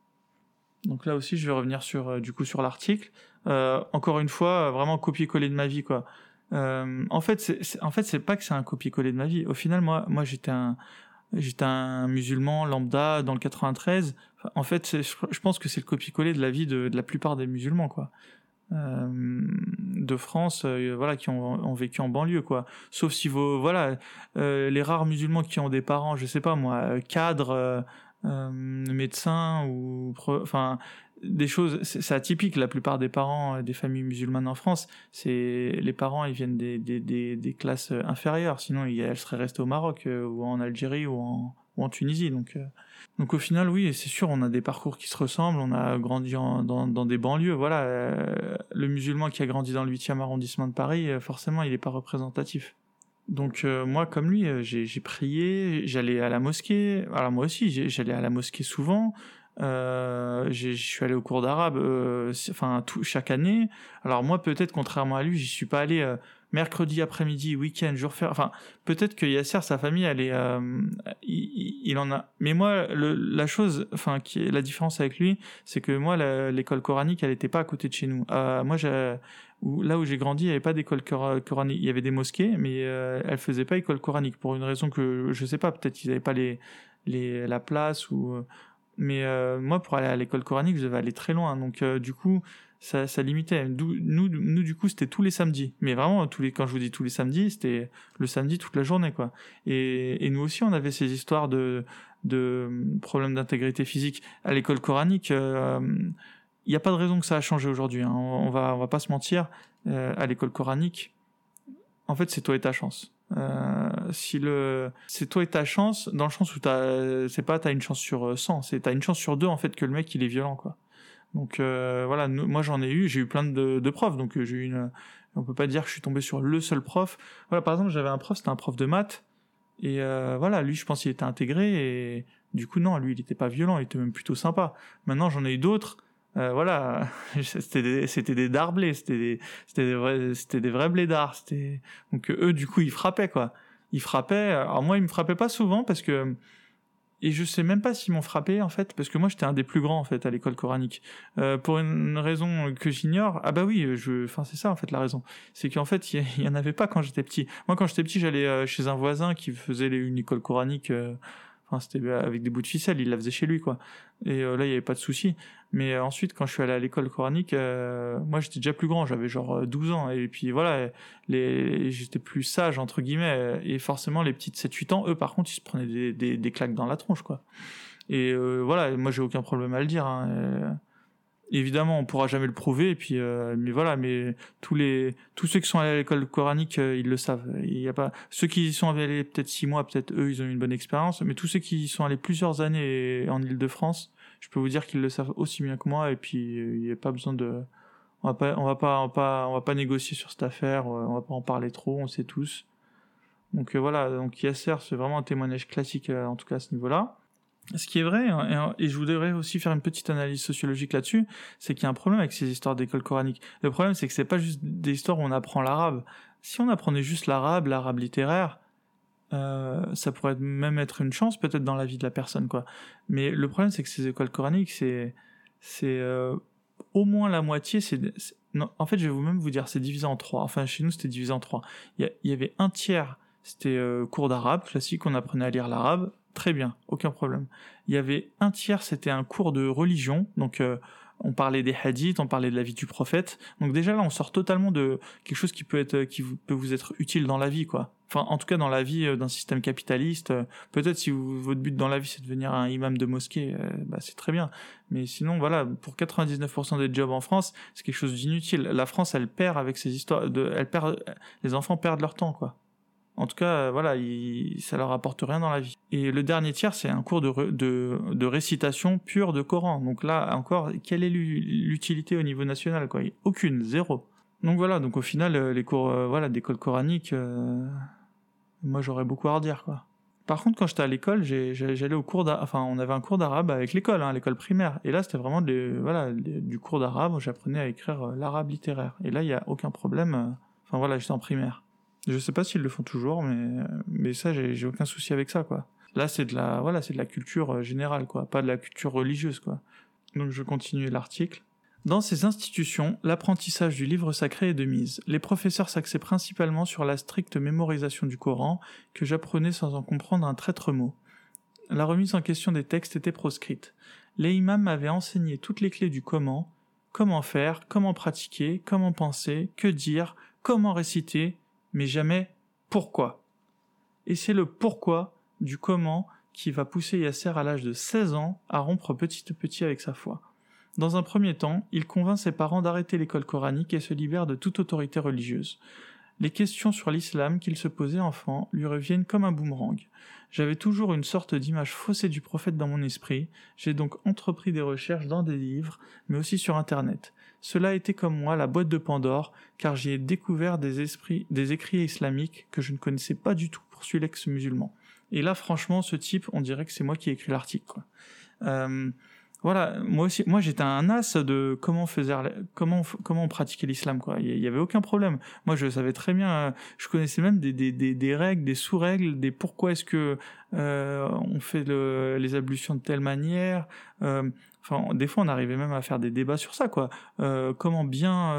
Donc là aussi, je vais revenir sur euh, du coup sur l'article. Euh, encore une fois, euh, vraiment copier-coller de ma vie quoi. en fait, c'est en fait c'est pas que c'est un copier-coller de ma vie. Au final, moi, moi j'étais un j'étais un musulman lambda dans le 93. en fait, je pense que c'est le copier-coller de la vie de, la plupart des musulmans quoi. de France, voilà, qui ont, vécu en banlieue, quoi. Sauf si vos, voilà, les rares musulmans qui ont des parents, je sais pas moi, cadres, médecins ou, enfin, des choses, c'est atypique. La plupart des parents des familles musulmanes en France, c'est les parents, ils viennent des, des, des, classes inférieures. Sinon, elles seraient restées au Maroc euh, ou en Algérie ou en, ou en Tunisie. Donc, euh, donc au final, oui, c'est sûr, on a des parcours qui se ressemblent. On a grandi dans, dans, des banlieues. Voilà, euh, le musulman qui a grandi dans le 8e arrondissement de Paris, forcément, il n'est pas représentatif. Donc moi, comme lui, j'ai prié, j'allais à la mosquée. Alors moi aussi, j'allais à la mosquée souvent. Euh, je suis allé au cours d'arabe, euh, enfin tout, chaque année. Alors moi, peut-être contrairement à lui, j'y suis pas allé euh, mercredi après-midi, week-end, jour faire. Enfin, peut-être que Yasser, sa famille, elle est, euh, il, en a. Mais moi, le, la chose, enfin, qui est la différence avec lui, c'est que moi, l'école coranique, elle était pas à côté de chez nous. moi, là où j'ai grandi, il n'y avait pas d'école coranique. Il y avait des mosquées, mais elle faisait pas école coranique pour une raison que je sais pas. Peut-être qu'ils n'avaient pas la place ou mais euh, moi, pour aller à l'école coranique, je devais aller très loin. Donc, euh, du coup, ça, ça limitait. Nous, du coup, c'était tous les samedis. Mais vraiment, tous les, quand je vous dis tous les samedis, c'était le samedi toute la journée, quoi. Et, nous aussi, on avait ces histoires de, problèmes d'intégrité physique. À l'école coranique, euh, il n'y a pas de raison que ça a changé aujourd'hui. Hein. On, va, on va pas se mentir. à l'école coranique, en fait, c'est toi et ta chance. Euh, si le c'est toi et ta chance dans le sens où t'as c'est pas t'as une chance sur 100 c'est t'as une chance sur deux en fait que le mec il est violent quoi donc euh, voilà moi j'en ai eu j'ai eu plein de, de profs donc euh, j'ai eu une on peut pas dire que je suis tombé sur le seul prof voilà par exemple j'avais un prof c'était un prof de maths et voilà lui je pense qu'il était intégré et du coup non lui il était pas violent il était même plutôt sympa maintenant j'en ai eu d'autres euh, voilà, *laughs* c'était des, c'était des c'était des, des vrais, c'était des vrais donc eux du coup ils frappaient quoi. Ils frappaient. Alors moi ils me frappaient pas souvent parce que et je sais même pas s'ils m'ont frappé en fait parce que moi j'étais un des plus grands en fait à l'école coranique euh, pour une raison que j'ignore. Ah bah oui, je, enfin c'est ça en fait la raison, c'est qu'en fait il y, en avait pas quand j'étais petit. Moi quand j'étais petit j'allais euh, chez un voisin qui faisait une école coranique. Euh, Enfin, c'était avec des bouts de ficelle, il la faisait chez lui, quoi. Et euh, là, il n'y avait pas de souci. Mais euh, ensuite, quand je suis allé à l'école coranique, euh, moi, j'étais déjà plus grand, j'avais genre 12 ans. Et puis voilà, j'étais plus sage, entre guillemets. Et forcément, les petites 7-8 ans, eux, par contre, ils se prenaient des, claques dans la tronche, quoi. Et voilà, moi, j'ai aucun problème à le dire. Hein. Évidemment, on pourra jamais le prouver. Et puis, euh, mais voilà, mais tous les, tous ceux qui sont allés à l'école coranique, euh, ils le savent. Il y a pas ceux qui y sont allés peut-être six mois, peut-être eux, ils ont eu une bonne expérience. Mais tous ceux qui y sont allés plusieurs années en Île-de-France, je peux vous dire qu'ils le savent aussi bien que moi. Et puis, euh, il n'y a pas besoin de, on va pas, on va pas, on va pas, négocier sur cette affaire. On va pas en parler trop. On sait tous. Donc voilà. Donc Yasser, c'est vraiment un témoignage classique en tout cas à ce niveau-là. Ce qui est vrai, hein, et je voudrais aussi faire une petite analyse sociologique là-dessus, c'est qu'il y a un problème avec ces histoires d'école coranique. Le problème, c'est que c'est pas juste des histoires où on apprend l'arabe. Si on apprenait juste l'arabe, l'arabe littéraire, euh, ça pourrait même être une chance peut-être dans la vie de la personne, quoi. Mais le problème, c'est que ces écoles coraniques, c'est c'est euh, au moins la moitié. C'est en fait, je vais vous même vous dire, c'est divisé en trois. Enfin, chez nous, c'était divisé en trois. Il y, avait un tiers, c'était euh, cours d'arabe classique, on apprenait à lire l'arabe Très bien, aucun problème. Il y avait un tiers, c'était un cours de religion, donc on parlait des hadiths, on parlait de la vie du prophète. Donc déjà là, on sort totalement de quelque chose qui peut être, qui peut vous être utile dans la vie, quoi. Enfin, en tout cas dans la vie euh, d'un système capitaliste. Euh, peut-être si votre but dans la vie c'est de devenir un imam de mosquée, bah, c'est très bien. Mais sinon, voilà, pour 99% des jobs en France, c'est quelque chose d'inutile. La France, elle perd avec ces histoires, elle perd, les enfants perdent leur temps, quoi. En tout cas, euh, voilà, il, ça leur apporte rien dans la vie. Et le dernier tiers, c'est un cours de, de, récitation pure de Coran. Donc là, encore, quelle est l'utilité au niveau national quoi? Aucune, zéro. Donc voilà, donc au final, euh, les cours euh, voilà, d'école coranique, moi j'aurais beaucoup à redire. Par contre, quand j'étais à l'école, j'allais au cours on avait un cours d'arabe avec l'école, hein, l'école primaire. Et là, c'était vraiment voilà, du cours d'arabe, j'apprenais à écrire l'arabe littéraire. Et là, il n'y a aucun problème. Enfin voilà, j'étais en primaire. Je sais pas s'ils le font toujours, mais, mais ça, j'ai aucun souci avec ça, quoi. Là, c'est de la, voilà, c'est de la culture euh, générale, quoi, pas de la culture religieuse, quoi. Donc, je continue l'article. Dans ces institutions, l'apprentissage du livre sacré est de mise. Les professeurs s'axaient principalement sur la stricte mémorisation du Coran, que j'apprenais sans en comprendre un traître mot. La remise en question des textes était proscrite. Les imams m'avaient enseigné toutes les clés du comment, comment faire, comment pratiquer, comment penser, que dire, comment réciter, mais jamais pourquoi. Et c'est le pourquoi du comment qui va pousser Yasser à l'âge de 16 ans à rompre petit à petit avec sa foi. Dans un premier temps, il convainc ses parents d'arrêter l'école coranique et se libère de toute autorité religieuse. Les questions sur l'islam qu'il se posait enfant lui reviennent comme un boomerang. J'avais toujours une sorte d'image faussée du prophète dans mon esprit, j'ai donc entrepris des recherches dans des livres, mais aussi sur internet. Cela a été comme moi la boîte de Pandore, car j'y ai découvert des, esprits, des écrits islamiques que je ne connaissais pas du tout, poursuit l'ex-musulman. Et là, franchement, ce type, on dirait que c'est moi qui ai écrit l'article. Euh, voilà, moi aussi, moi j'étais un as de comment faisait, comment comment on pratiquait l'islam quoi. Il y avait aucun problème. Moi je savais très bien, euh, je connaissais même des, des, règles, des sous-règles, des pourquoi est-ce que euh, on fait le, les ablutions de telle manière. Euh, enfin, des fois on arrivait même à faire des débats sur ça quoi. Comment bien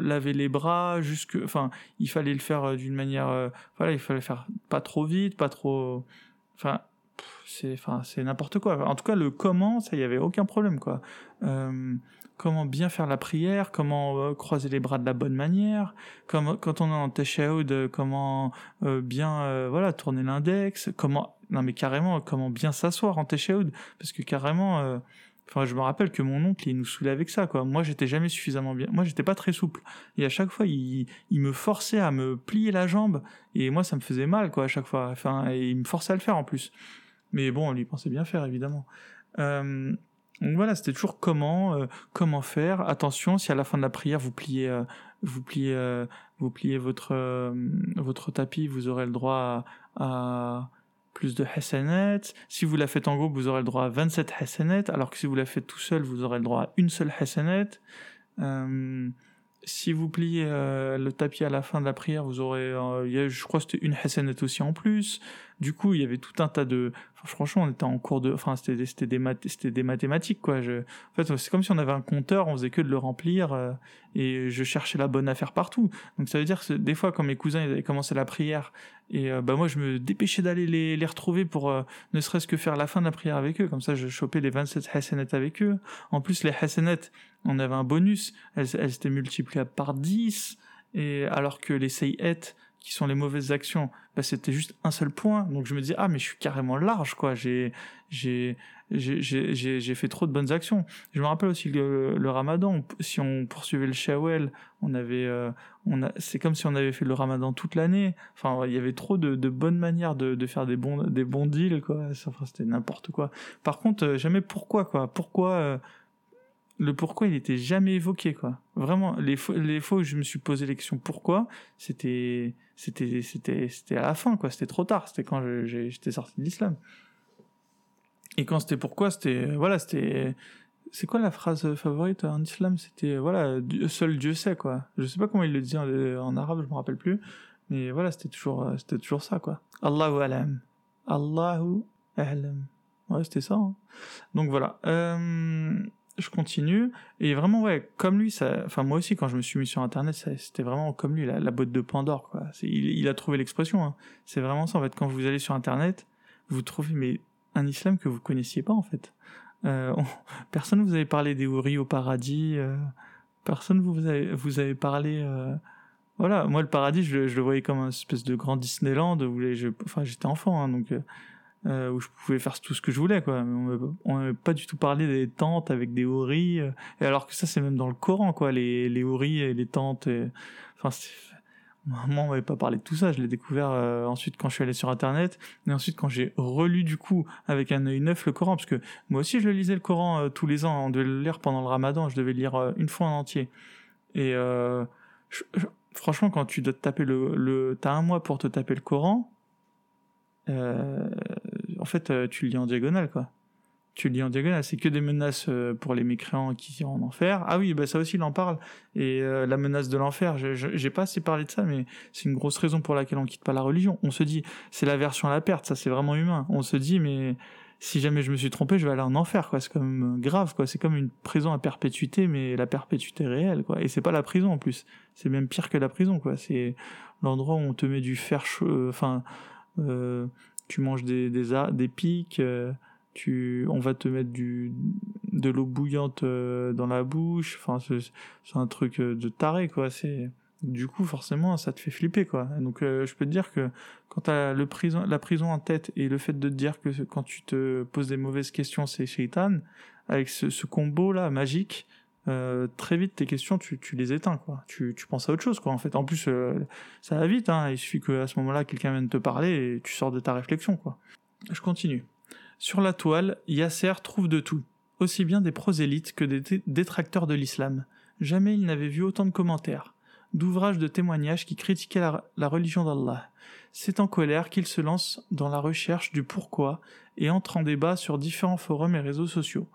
laver les bras, jusque, enfin il fallait le faire d'une manière, voilà, il fallait faire pas trop vite, pas trop, enfin c'est enfin c'est n'importe quoi. En tout cas, le comment, ça y avait aucun problème quoi. Euh, comment bien faire la prière, comment euh, croiser les bras de la bonne manière, comment quand on est en comment euh, bien voilà tourner l'index, comment non mais carrément comment bien s'asseoir en tashahhud parce que carrément Enfin, je me rappelle que mon oncle, il nous saoulait avec ça, quoi. Moi, j'étais jamais suffisamment bien. Moi, j'étais pas très souple. Et à chaque fois, il, il me forçait à me plier la jambe. Et moi, ça me faisait mal, quoi, à chaque fois. Enfin, et il me forçait à le faire, en plus. Mais bon, on lui pensait bien faire, évidemment. Euh, donc voilà, c'était toujours comment, euh, comment faire. Attention, si à la fin de la prière vous pliez, euh, vous pliez, vous pliez votre votre tapis, vous aurez le droit à, plus de hasanet. Si vous la faites en groupe, vous aurez le droit à 27 hasanet, alors que si vous la faites tout seul, vous aurez le droit à une seule hasanet. Si vous pliez le tapis à la fin de la prière, vous aurez, je crois c'était une hasanet aussi en plus. Du coup, il y avait tout un tas de. franchement, on était en cours de. Enfin, c'était des, des, c'était des mathématiques, quoi. Je... En fait, c'est comme si on avait un compteur, on faisait que de le remplir, euh, et je cherchais la bonne affaire partout. Donc, ça veut dire que des fois, quand mes cousins ils avaient commencé la prière, et euh, bah moi, je me dépêchais d'aller les, les retrouver pour euh, ne serait-ce que faire la fin de la prière avec eux. Comme ça, je chopais les 27 hasanet avec eux. En plus, les hasanet, on avait un bonus. Elles, elles étaient multipliées par 10. Et alors que les sayet, qui sont les mauvaises actions, bah, c'était juste un seul point. Donc je me dis ah mais je suis carrément large quoi. J'ai fait trop de bonnes actions. Je me rappelle aussi le, le Ramadan. Si on poursuivait le Shawwal, on avait euh, c'est comme si on avait fait le Ramadan toute l'année. Enfin il y avait trop de, bonnes manières de, faire des bons des bons deals quoi. C'était n'importe quoi. Par contre euh, jamais pourquoi quoi. Pourquoi euh, le pourquoi il était jamais évoqué quoi. Vraiment les fois, les fois où je me suis posé la question pourquoi, c'était c'était c'était c'était à la fin quoi, c'était trop tard, c'était quand j'étais sorti de l'islam. Et quand c'était pourquoi, c'était voilà, c'était c'est quoi la phrase favorite en islam? C'était voilà, seul Dieu sait quoi. Je sais pas comment il le dit en, arabe, je me rappelle plus, mais voilà, c'était toujours c'était toujours ça quoi. Allahu alam. Allahu alam. Ouais, c'était ça. Hein. Donc voilà. Euh, je continue. Et vraiment ouais comme lui ça enfin moi aussi quand je me suis mis sur internet c'était vraiment comme lui la, boîte de Pandore quoi. Il, a trouvé l'expression hein. c'est vraiment ça en fait. Quand vous allez sur internet vous trouvez mais un islam que vous connaissiez pas en fait. Euh, personne vous avait parlé des houris au paradis euh, personne vous avez vous avez parlé euh, voilà. Moi le paradis je, le voyais comme un espèce de grand Disneyland je, enfin j'étais enfant hein, donc euh, où je pouvais faire tout ce que je voulais quoi. On n'avait pas du tout parlé des tentes avec des houris euh, et alors que ça c'est même dans le Coran quoi les les houris et les tentes et... enfin on m'avait pas parlé de tout ça. Je l'ai découvert euh, ensuite quand je suis allé sur internet et ensuite quand j'ai relu du coup avec un œil neuf le Coran. Parce que moi aussi je le lisais le Coran tous les ans. On devait le lire pendant le Ramadan. Je devais le lire une fois en entier. Et franchement quand tu dois taper le, le t'as un mois pour te taper le Coran en fait, euh, tu le lis en diagonale, quoi. Tu le lis en diagonale, c'est que des menaces euh, pour les mécréants qui iront en enfer. Ah oui, bah ça aussi, il en parle. Et la menace de l'enfer, j'ai pas assez parlé de ça, mais c'est une grosse raison pour laquelle on quitte pas la religion. On se dit, c'est l'aversion à la perte, ça c'est vraiment humain. On se dit, mais si jamais je me suis trompé, je vais aller en enfer, quoi. C'est comme grave, quoi. C'est comme une prison à perpétuité, mais la perpétuité réelle, quoi. Et c'est pas la prison en plus. C'est même pire que la prison, quoi. C'est l'endroit où on te met du fer chaud, enfin, euh, tu manges des, des, des pics, euh, tu, on va te mettre du, de l'eau bouillante euh, dans la bouche. Enfin, c'est un truc euh, de taré, quoi. Du coup, forcément, ça te fait flipper, quoi. Donc, je peux te dire que quand t'as le prison, la prison en tête et le fait de te dire que quand tu te poses des mauvaises questions, c'est shaitan, avec ce, ce combo-là, magique, très vite, tes questions, tu, les éteins, quoi. Tu, tu penses à autre chose, quoi, en fait. En plus, ça va vite, hein. Il suffit qu'à ce moment-là, quelqu'un vienne te parler et tu sors de ta réflexion, quoi. Je continue. Sur la toile, Yasser trouve de tout, aussi bien des prosélytes que des détracteurs de l'islam. Jamais il n'avait vu autant de commentaires, d'ouvrages de témoignages qui critiquaient la, religion d'Allah. C'est en colère qu'il se lance dans la recherche du pourquoi et entre en débat sur différents forums et réseaux sociaux.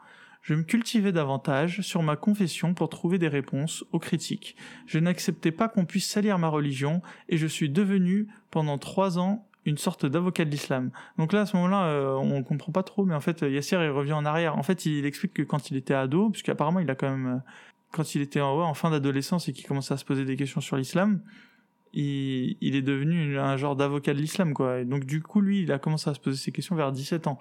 Je me cultivais davantage sur ma confession pour trouver des réponses aux critiques. Je n'acceptais pas qu'on puisse salir ma religion et je suis devenu pendant trois ans une sorte d'avocat de l'islam. Donc là, à ce moment-là, euh, on comprend pas trop, mais en fait, Yasser, il revient en arrière. En fait, il explique que quand il était ado, puisqu'apparemment, il a quand même, euh, quand il était en, en fin d'adolescence et qu'il commençait à se poser des questions sur l'islam, il, il, est devenu un genre d'avocat de l'islam, quoi. Et donc, du coup, lui, il a commencé à se poser ces questions vers 17 ans.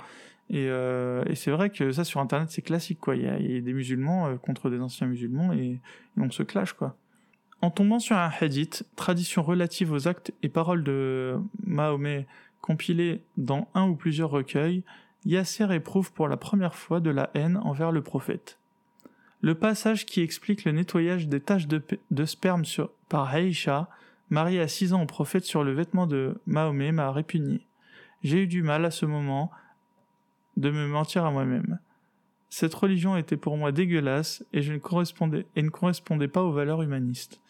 Et, euh, et c'est vrai que ça, sur Internet, c'est classique, quoi. Il y, a, il y a des musulmans euh, contre des anciens musulmans et, et on se clash, quoi. En tombant sur un hadith, tradition relative aux actes et paroles de Mahomet compilée dans un ou plusieurs recueils, Yasser éprouve pour la première fois de la haine envers le prophète. Le passage qui explique le nettoyage des taches de, sperme sur, par Aïcha, mariée à six ans au prophète sur le vêtement de Mahomet, m'a répugné. J'ai eu du mal à ce moment de me mentir à moi-même. Cette religion était pour moi dégueulasse et, je ne correspondais, et ne correspondait pas aux valeurs humanistes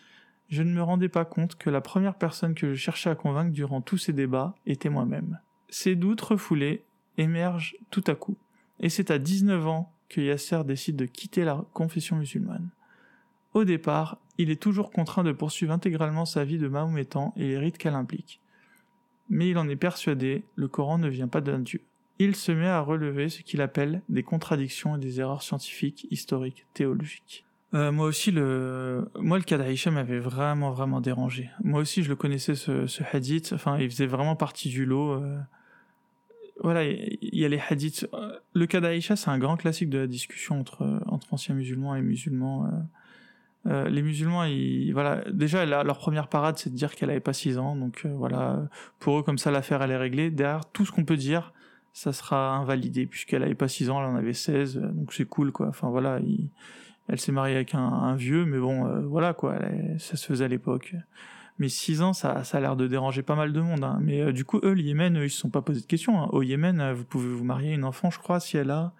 je ne me rendais pas compte que la première personne que je cherchais à convaincre durant tous ces débats était moi-même. Ces doutes refoulés émergent tout à coup, et c'est à 19 ans que Yasser décide de quitter la confession musulmane. Au départ, il est toujours contraint de poursuivre intégralement sa vie de mahométan et les rites qu'elle implique. Mais il en est persuadé, le Coran ne vient pas d'un Dieu. Il se met à relever ce qu'il appelle des contradictions et des erreurs scientifiques, historiques, théologiques. Euh, moi aussi, le, moi, le cas m'avait vraiment, vraiment dérangé. Moi aussi, je le connaissais, ce, hadith. Enfin, il faisait vraiment partie du lot. Euh. Voilà, il y a les hadiths. Euh, le cas c'est un grand classique de la discussion entre, entre anciens musulmans et musulmans. Les musulmans, ils, voilà, déjà, leur première parade, c'est de dire qu'elle avait pas 6 ans. Donc, voilà, pour eux, comme ça, l'affaire, elle est réglée. Derrière, tout ce qu'on peut dire, ça sera invalidé, puisqu'elle avait pas 6 ans, elle en avait 16. Donc, c'est cool, quoi. Enfin, voilà, elle s'est mariée avec un, vieux, mais bon, euh, voilà quoi, ça se faisait à l'époque. Mais 6 ans, ça, ça a l'air de déranger pas mal de monde. Hein. Mais euh, du coup, eux, le Yémen, eux, ils se sont pas posé de questions. Hein. Au Yémen, euh, vous pouvez vous marier une enfant, je crois, si elle a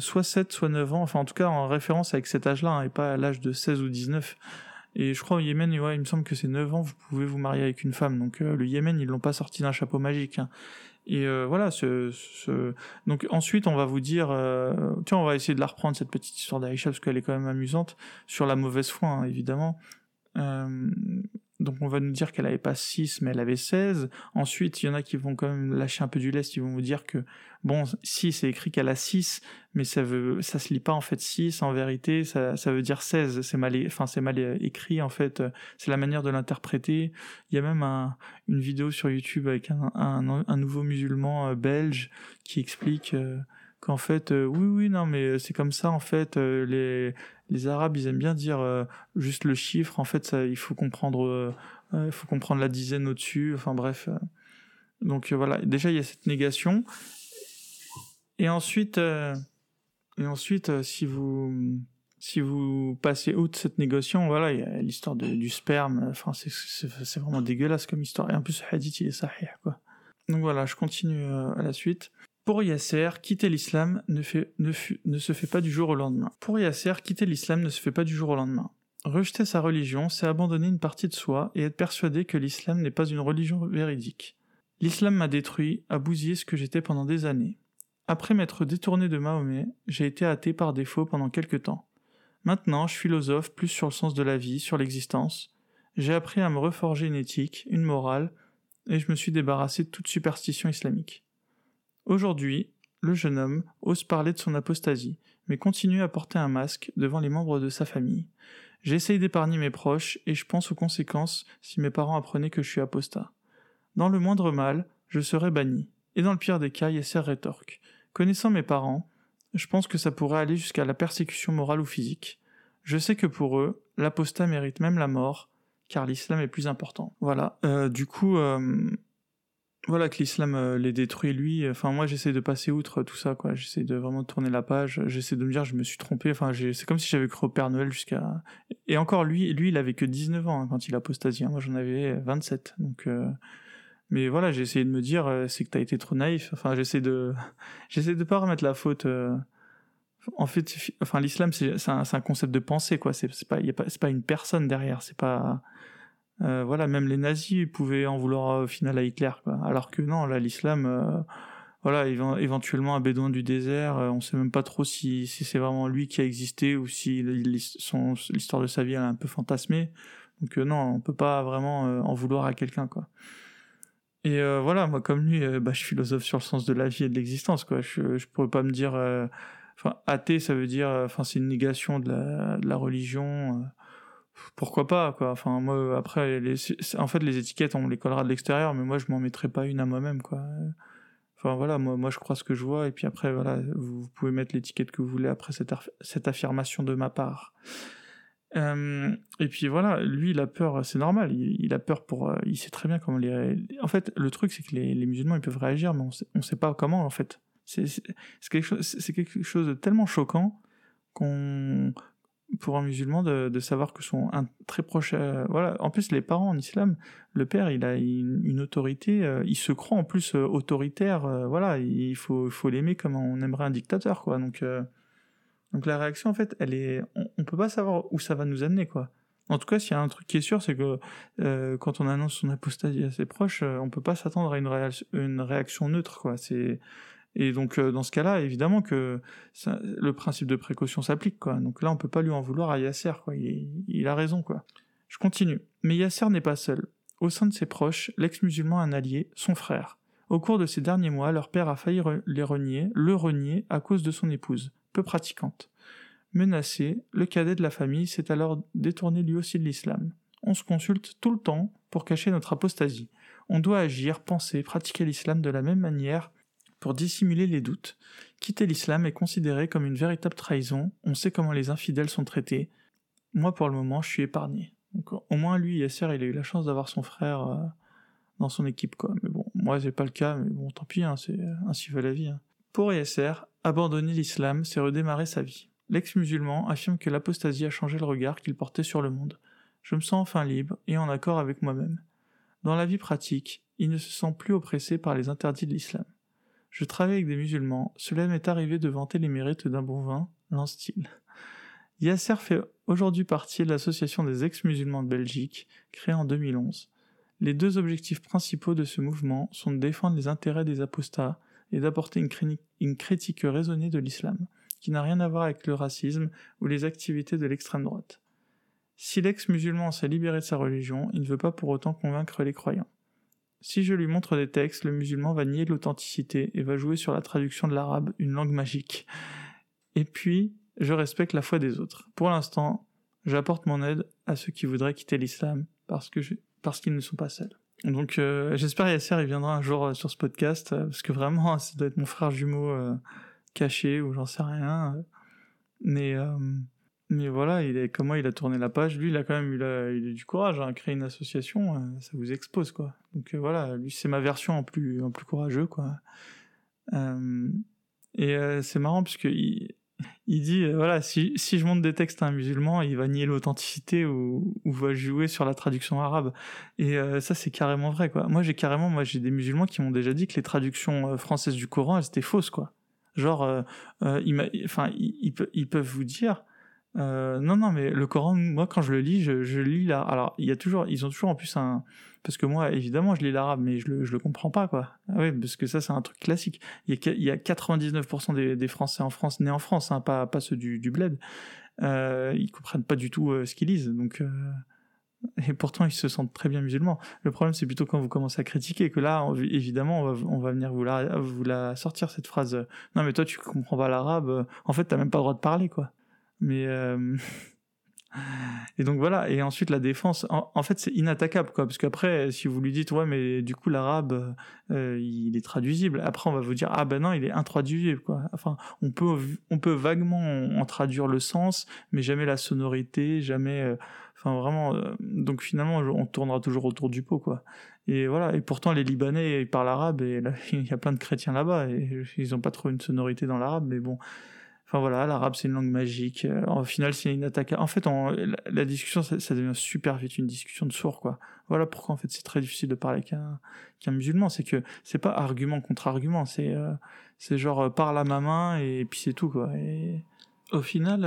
soit 7, soit 9 ans. Enfin, en tout cas, en référence avec cet âge-là, hein, et pas à l'âge de 16 ou 19. Et je crois au Yémen, il me semble que c'est 9 ans, vous pouvez vous marier avec une femme. Donc le Yémen, ils l'ont pas sorti d'un chapeau magique. Et euh, voilà, donc ensuite on va vous dire, euh, tiens, on va essayer de la reprendre cette petite histoire d'Aïcha parce qu'elle est quand même amusante sur la mauvaise foi, hein, évidemment. Euh, donc on va nous dire qu'elle avait pas 6 mais elle avait 16. Ensuite, il y en a qui vont quand même lâcher un peu du lest, ils vont vous dire que bon, si c'est écrit qu'elle a 6, mais ça veut ça se lit pas en fait 6 en vérité, ça, veut dire 16, c'est mal enfin mal écrit en fait, c'est la manière de l'interpréter. Il y a même un, une vidéo sur YouTube avec un nouveau musulman euh, belge qui explique euh, qu'en fait euh, oui oui non mais c'est comme ça en fait les les Arabes, ils aiment bien dire euh, juste le chiffre. En fait, il faut comprendre, euh, euh, il faut comprendre la dizaine au-dessus. Enfin bref. Donc voilà. Déjà, il y a cette négation. Et ensuite, et ensuite, si vous si vous passez outre cette négociation, voilà, il y a l'histoire du sperme. Enfin, c'est vraiment dégueulasse comme histoire. Et en plus, ce hadith, il est sahih, quoi. Donc voilà, je continue à la suite. Pour Yasser, quitter l'islam ne, se fait pas du jour au lendemain. Pour Yasser, quitter l'islam ne se fait pas du jour au lendemain. Rejeter sa religion, c'est abandonner une partie de soi et être persuadé que l'islam n'est pas une religion véridique. L'islam m'a détruit, a bousillé ce que j'étais pendant des années. Après m'être détourné de Mahomet, j'ai été athée par défaut pendant quelque temps. Maintenant, je philosophe plus sur le sens de la vie, sur l'existence. J'ai appris à me reforger une éthique, une morale, et je me suis débarrassé de toute superstition islamique. Aujourd'hui, le jeune homme ose parler de son apostasie, mais continue à porter un masque devant les membres de sa famille. J'essaye d'épargner mes proches et je pense aux conséquences si mes parents apprenaient que je suis apostat. Dans le moindre mal, je serais banni. Et dans le pire des cas, Yasser rétorque. Connaissant mes parents, je pense que ça pourrait aller jusqu'à la persécution morale ou physique. Je sais que pour eux, l'apostat mérite même la mort, car l'islam est plus important. Voilà. Euh, du coup, euh, voilà que l'islam euh, les détruit lui. Enfin, moi, j'essaie de passer outre tout ça, quoi. J'essaie de vraiment tourner la page. J'essaie de me dire, je me suis trompé. Enfin, c'est comme si j'avais cru au Père Noël jusqu'à. Et encore, lui, lui, il avait que 19 ans hein, quand il apostasie. Hein. Moi, j'en avais 27. Donc. Mais voilà, j'ai essayé de me dire, c'est que t'as été trop naïf. Enfin, j'essaie de, *laughs* j'essaie de pas remettre la faute en fait, enfin, l'islam, c'est un, concept de pensée, quoi. C'est pas, c'est pas une personne derrière. C'est pas, euh, voilà, même les nazis pouvaient en vouloir euh, au final à Hitler. Alors que non, là, l'islam, euh, voilà, éventuellement un bédouin du désert, on sait même pas trop si, si c'est vraiment lui qui a existé ou si l'histoire de sa vie elle a un peu fantasmé. Donc non, on peut pas vraiment en vouloir à quelqu'un, quoi. Et voilà, moi comme lui, bah, je philosophe sur le sens de la vie et de l'existence, quoi. Je, je pourrais pas me dire Enfin, athée, ça veut dire, euh, enfin, c'est une négation de la religion. Euh, pourquoi pas, quoi. Enfin, moi, après, en fait, les étiquettes, on les collera de l'extérieur, mais moi, je m'en mettrai pas une à moi-même, quoi. Enfin, voilà, moi, moi, je crois ce que je vois, et puis après, voilà, vous, pouvez mettre l'étiquette que vous voulez après cette, cette affirmation de ma part. Euh, et puis voilà, lui, il a peur, c'est normal, il, a peur pour. il sait très bien comment les. En fait, le truc, c'est que les, les, musulmans, ils peuvent réagir, mais on sait, sait pas comment, en fait. C'est quelque, chose, quelque chose de tellement choquant qu'on pour un musulman de, savoir que son un très proche euh, voilà. En plus les parents en islam le père il a une, autorité euh, il se croit en plus euh, autoritaire voilà. Il faut faut l'aimer comme on aimerait un dictateur quoi. Donc donc la réaction en fait elle est on, on, peut pas savoir où ça va nous amener quoi. En tout cas s'il y a un truc qui est sûr c'est que quand on annonce son apostasie à ses proches on peut pas s'attendre à une, une réaction neutre quoi. C'est et donc, euh, dans ce cas-là, évidemment que le principe de précaution s'applique, quoi. Donc là, on peut pas lui en vouloir à Yasser, quoi. Il, a raison, quoi. Je continue. Mais Yasser n'est pas seul. Au sein de ses proches, l'ex-musulman a un allié, son frère. Au cours de ces derniers mois, leur père a failli les renier, le renier à cause de son épouse, peu pratiquante. Menacé, le cadet de la famille s'est alors détourné lui aussi de l'islam. On se consulte tout le temps pour cacher notre apostasie. On doit agir, penser, pratiquer l'islam de la même manière pour dissimuler les doutes. Quitter l'islam est considéré comme une véritable trahison, on sait comment les infidèles sont traités. Moi, pour le moment, je suis épargné. Au moins, lui, Yasser, il a eu la chance d'avoir son frère euh, dans son équipe, quoi. Mais bon, moi, j'ai pas le cas, mais bon, tant pis, hein, c'est ainsi va la vie. Hein. Pour Yasser, abandonner l'islam, c'est redémarrer sa vie. L'ex-musulman affirme que l'apostasie a changé le regard qu'il portait sur le monde. Je me sens enfin libre et en accord avec moi-même. Dans la vie pratique, il ne se sent plus oppressé par les interdits de l'islam. Je travaille avec des musulmans, cela m'est arrivé de vanter les mérites d'un bon vin, l'an-style. Yasser fait aujourd'hui partie de l'association des ex-musulmans de Belgique, créée en 2011. Les deux objectifs principaux de ce mouvement sont de défendre les intérêts des apostats et d'apporter une, critique raisonnée de l'islam, qui n'a rien à voir avec le racisme ou les activités de l'extrême droite. Si l'ex-musulman s'est libéré de sa religion, il ne veut pas pour autant convaincre les croyants. Si je lui montre des textes, le musulman va nier l'authenticité et va jouer sur la traduction de l'arabe, une langue magique. Et puis, je respecte la foi des autres. Pour l'instant, j'apporte mon aide à ceux qui voudraient quitter l'islam parce qu'ils ne sont pas seuls. Donc euh, j'espère Yasser il viendra un jour euh, sur ce podcast euh, parce que vraiment *laughs* ça doit être mon frère jumeau caché ou j'en sais rien. mais mais voilà, il est, comment il a tourné la page. Lui, il a quand même il du courage à hein. créer une association. Euh, ça vous expose, quoi. Donc euh, voilà, lui, c'est ma version en plus, en courageux, quoi. Euh, et c'est marrant parce il, dit, voilà, si, je montre des textes à un musulman, il va nier l'authenticité ou, va jouer sur la traduction arabe. Et ça, c'est carrément vrai, quoi. Moi, j'ai carrément, moi, j'ai des musulmans qui m'ont déjà dit que les traductions françaises du Coran, elles étaient fausses, quoi. Genre, enfin, ils peuvent vous dire euh, non, non, mais le Coran, moi, quand je le lis, je, lis là. Alors, il y a toujours, ils ont toujours en plus un, parce que moi, évidemment, je lis l'arabe, mais je le, je le comprends pas, quoi. Ah oui, parce que ça, c'est un truc classique. Il y a, il y a 99% des, des, Français en France, nés en France, hein, pas, pas ceux du, du bled. Euh, ils comprennent pas du tout euh, ce qu'ils lisent, donc. Euh, et pourtant, ils se sentent très bien musulmans. Le problème, c'est plutôt quand vous commencez à critiquer, que là, évidemment, on va, on va venir vous la, vous la sortir, cette phrase. Non, mais toi, tu comprends pas l'arabe. En fait, t'as même pas le droit de parler, quoi. Mais euh, *laughs* Et donc voilà, et ensuite la défense, en, fait c'est inattaquable quoi, parce qu'après si vous lui dites ouais mais du coup l'arabe euh, il est traduisible, après on va vous dire ah ben non il est intraduisible quoi. Enfin on peut on peut vaguement en, traduire le sens, mais jamais la sonorité, jamais, euh, enfin vraiment, donc finalement on tournera toujours autour du pot quoi. Et voilà, et pourtant les Libanais ils parlent arabe et *laughs* il y a plein de chrétiens là-bas et ils ont pas trop une sonorité dans l'arabe, mais bon. Enfin voilà, l'arabe c'est une langue magique. Euh, au final, c'est une attaque. En fait, la, discussion, ça, devient super vite une discussion de sourds, quoi. Voilà pourquoi en fait c'est très difficile de parler qu'un qu'un musulman. C'est que c'est pas argument contre argument. C'est euh, c'est genre euh, parle à ma main et, puis c'est tout, quoi. Au final,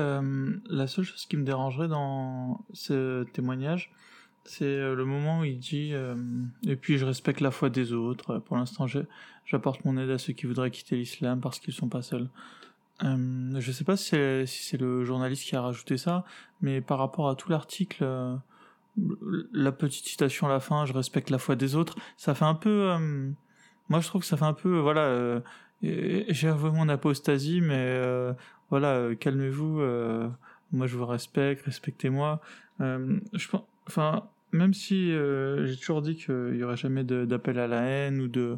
la seule chose qui me dérangerait dans ce témoignage, c'est le moment où il dit et puis je respecte la foi des autres. Pour l'instant, j'apporte mon aide à ceux qui voudraient quitter l'islam parce qu'ils sont pas seuls. Euh, je sais pas si c'est le journaliste qui a rajouté ça, mais par rapport à tout l'article, euh, la petite citation à la fin, je respecte la foi des autres, ça fait un peu. Euh, moi, je trouve que ça fait un peu. Voilà, j'ai avoué mon apostasie, mais voilà, calmez-vous. moi, je vous respecte, respectez-moi. même si j'ai toujours dit qu'il y aurait jamais d'appel à la haine ou de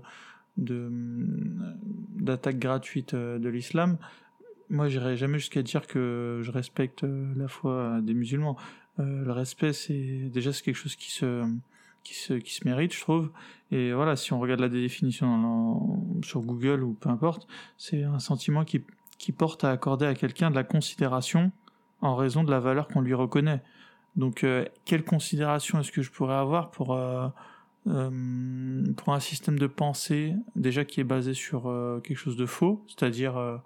d'attaque gratuite de l'islam moi, j'irai jamais jusqu'à dire que je respecte euh, la foi des musulmans. Euh, le respect, c'est déjà c'est quelque chose qui se, qui se, qui se mérite, je trouve. Et voilà, si on regarde la définition sur Google ou peu importe, c'est un sentiment qui, qui porte à accorder à quelqu'un de la considération en raison de la valeur qu'on lui reconnaît. Donc, euh, quelle considération est-ce que je pourrais avoir pour pour un système de pensée déjà qui est basé sur quelque chose de faux, c'est-à-dire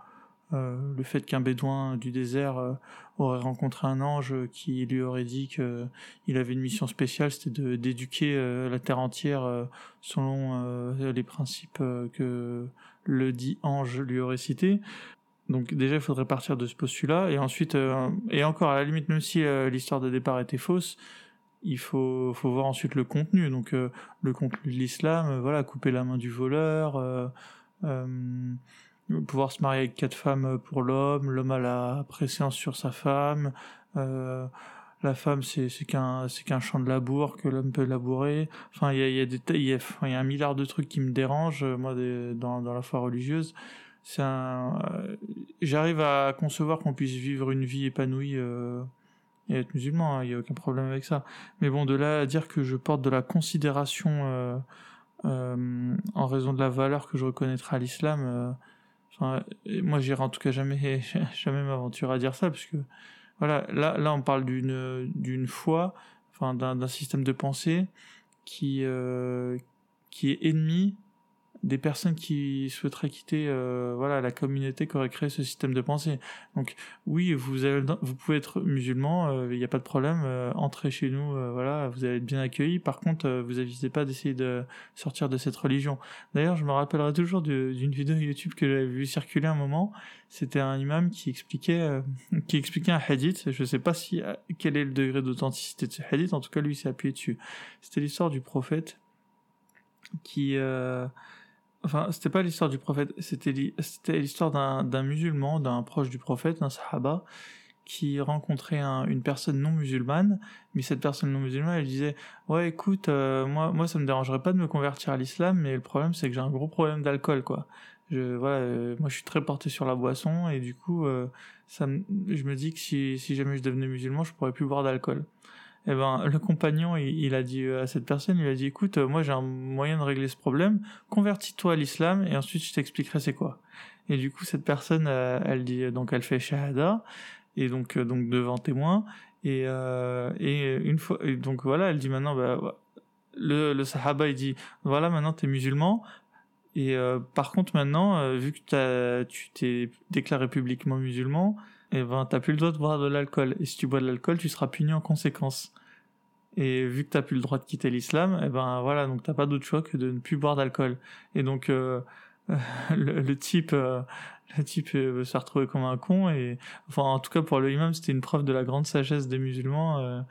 euh, le fait qu'un bédouin du désert euh, aurait rencontré un ange qui lui aurait dit qu'il avait une mission spéciale, c'était d'éduquer euh, la terre entière selon les principes que le dit ange lui aurait cités. Donc déjà, il faudrait partir de ce postulat. Et ensuite, et encore, à la limite, même si l'histoire de départ était fausse, il faut, faut voir ensuite le contenu. Donc le contenu de l'islam, voilà, couper la main du voleur, pouvoir se marier avec quatre femmes pour l'homme, l'homme a la préséance sur sa femme, euh, la femme c'est qu'un c'est qu'un champ de labour que l'homme peut labourer. Enfin il y a y a des il y, a, un milliard de trucs qui me dérangent moi dans dans la foi religieuse. Euh, j'arrive à concevoir qu'on puisse vivre une vie épanouie euh, et être musulman, hein, il y a aucun problème avec ça. Mais bon de là à dire que je porte de la considération euh, euh en raison de la valeur que je reconnaîtrai à l'islam moi, j'irai en tout cas jamais, *laughs* jamais m'aventurer à dire ça, parce que voilà, là, là, on parle d'une d'une foi, enfin d'un système de pensée qui euh, qui est ennemi des personnes qui souhaiteraient quitter euh, voilà la communauté qui aurait créé ce système de pensée. Donc oui, vous avez, vous pouvez être musulman, il euh, n'y a pas de problème, euh, entrez chez nous, euh, voilà, vous allez être bien accueillis. Par contre, vous n'avisez pas d'essayer de sortir de cette religion. D'ailleurs, je me rappellerai toujours d'une vidéo YouTube que j'avais vu circuler un moment. C'était un imam qui expliquait qui expliquait un hadith. Je sais pas si quel est le degré d'authenticité de ce hadith. En tout cas, lui s'est appuyé dessus. C'était l'histoire du prophète qui Enfin, c'était pas l'histoire du prophète, c'était l'histoire d'un musulman, d'un proche du prophète, d'un sahaba, qui rencontrait une personne non musulmane, mais cette personne non musulmane, elle disait ouais écoute, euh, moi moi ça me dérangerait pas de me convertir à l'islam, mais le problème c'est que j'ai un gros problème d'alcool quoi. Je voilà, euh, moi je suis très porté sur la boisson et du coup euh, ça je me dis que si si jamais je devenais musulman, je pourrais plus boire d'alcool eh ben, le compagnon, il, a dit à cette personne, il a dit, écoute, euh, moi j'ai un moyen de régler ce problème, convertis-toi à l'islam et ensuite je t'expliquerai c'est quoi. Et du coup, cette personne, euh, elle dit, donc elle fait shahada, et donc, euh, donc devant témoin, et, et une fois, donc voilà, elle dit maintenant, bah, le, sahaba, il dit, voilà, maintenant t'es musulman, et par contre maintenant, vu que tu t'es déclaré publiquement musulman, eh ben t'as plus le droit de boire de l'alcool. Et si tu bois de l'alcool, tu seras puni en conséquence. Et vu que t'as plus le droit de quitter l'islam, et eh ben voilà, donc t'as pas d'autre choix que de ne plus boire d'alcool. Et donc euh, *laughs* le, type, euh, le type euh, s'est retrouvé comme un con. Et enfin, en tout cas pour le imam, c'était une preuve de la grande sagesse des musulmans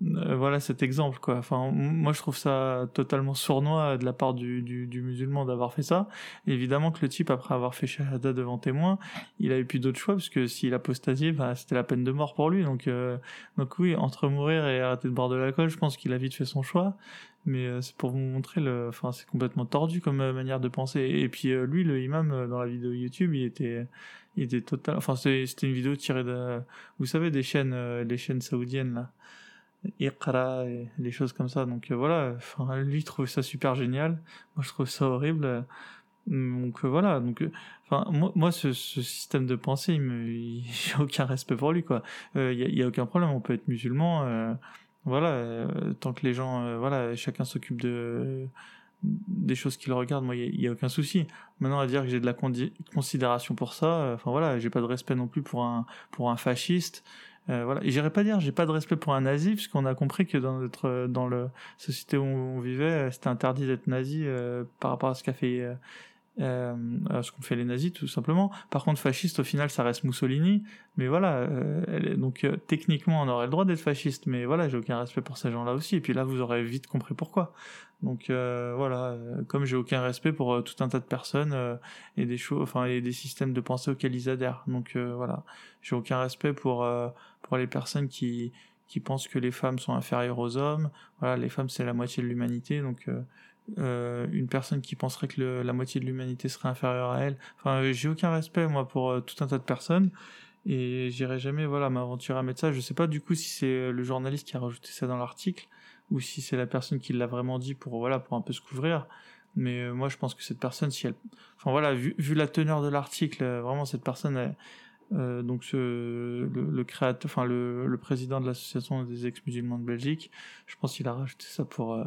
euh, voilà cet exemple quoi. Enfin, moi je trouve ça totalement sournois de la part du, du, musulman d'avoir fait ça. évidemment que le type après avoir fait shahada devant témoin, il avait plus d'autre choix parce que s'il apostasiait, bah, c'était la peine de mort pour lui. Donc euh, donc oui, entre mourir et arrêter de boire de l'alcool, je pense qu'il a vite fait son choix. Mais euh, c'est pour vous montrer le, enfin c'est complètement tordu comme manière de penser. Et puis lui, le imam dans la vidéo YouTube, il était il était total. Enfin c'était une vidéo tirée de, vous savez des chaînes chaînes saoudiennes là Iqra et les choses comme ça. Donc euh, voilà, enfin, lui il trouve ça super génial. Moi je trouve ça horrible. Donc euh, voilà, donc euh, enfin moi, moi ce, système de pensée, *laughs* j'ai aucun respect pour lui quoi. Il y, a aucun problème, on peut être musulman. voilà, tant que les gens, voilà, chacun s'occupe de des choses qui le regardent, moi, il n'y a, aucun souci. Maintenant, à dire que j'ai de la considération pour ça, enfin voilà, j'ai pas de respect non plus pour un, pour un fasciste, euh, voilà. Et j'irais pas dire, j'ai pas de respect pour un nazi, puisqu'on a compris que dans notre, dans la société où on vivait, c'était interdit d'être nazi euh, par rapport à ce qu'a fait, euh, euh ce qu'ont fait les nazis, tout simplement. Par contre, fasciste, au final, ça reste Mussolini. Mais voilà, donc techniquement, on aurait le droit d'être fasciste, mais voilà, j'ai aucun respect pour ces gens-là aussi. Et puis là, vous aurez vite compris pourquoi. Donc euh, voilà, euh, comme j'ai aucun respect pour euh, tout un tas de personnes et des choses, enfin et des systèmes de pensée auxquels ils adhèrent. Donc voilà, j'ai aucun respect pour pour les personnes qui qui pensent que les femmes sont inférieures aux hommes. Voilà, les femmes c'est la moitié de l'humanité, donc une personne qui penserait que la moitié de l'humanité serait inférieure à elle. Enfin, j'ai aucun respect moi pour tout un tas de personnes et j'irai jamais voilà m'aventurer à mettre ça. Je sais pas du coup si c'est le journaliste qui a rajouté ça dans l'article ou si c'est la personne qui l'a vraiment dit pour voilà pour un peu se couvrir. Mais euh, moi, je pense que cette personne, si elle, enfin voilà, vu, la teneur de l'article, euh, vraiment cette personne, euh, donc le, créateur, enfin le président de l'association des ex-musulmans de Belgique, je pense qu'il a rajouté ça pour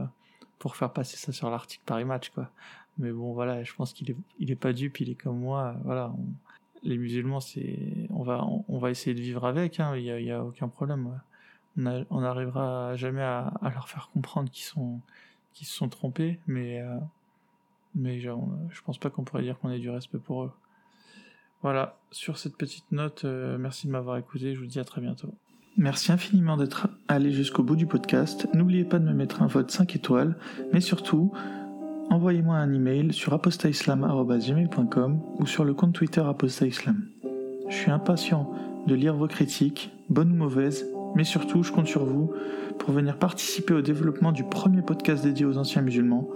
pour faire passer ça sur l'article Paris Match, quoi. Mais bon, voilà, je pense qu'il est il est pas dupe, il est comme moi, voilà. les musulmans, c'est, on va on, va essayer de vivre avec, hein, il y a, y a aucun problème. On n'arrivera jamais à, leur faire comprendre qu'ils sont qu'ils se sont trompés, mais euh, mais je, je pense pas qu'on pourrait dire qu'on ait du respect pour eux. Voilà, sur cette petite note, euh, merci de m'avoir écouté, je vous dis à très bientôt. Merci infiniment d'être allé jusqu'au bout du podcast. N'oubliez pas de me mettre un vote 5 étoiles, mais surtout, envoyez-moi un email sur apostaislam.com ou sur le compte Twitter apostaislam. Je suis impatient de lire vos critiques, bonnes ou mauvaises, mais surtout, je compte sur vous pour venir participer au développement du premier podcast dédié aux anciens musulmans.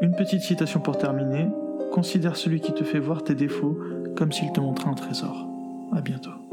Une petite citation pour terminer. Considère celui qui te fait voir tes défauts comme s'il te montrait un trésor. À bientôt.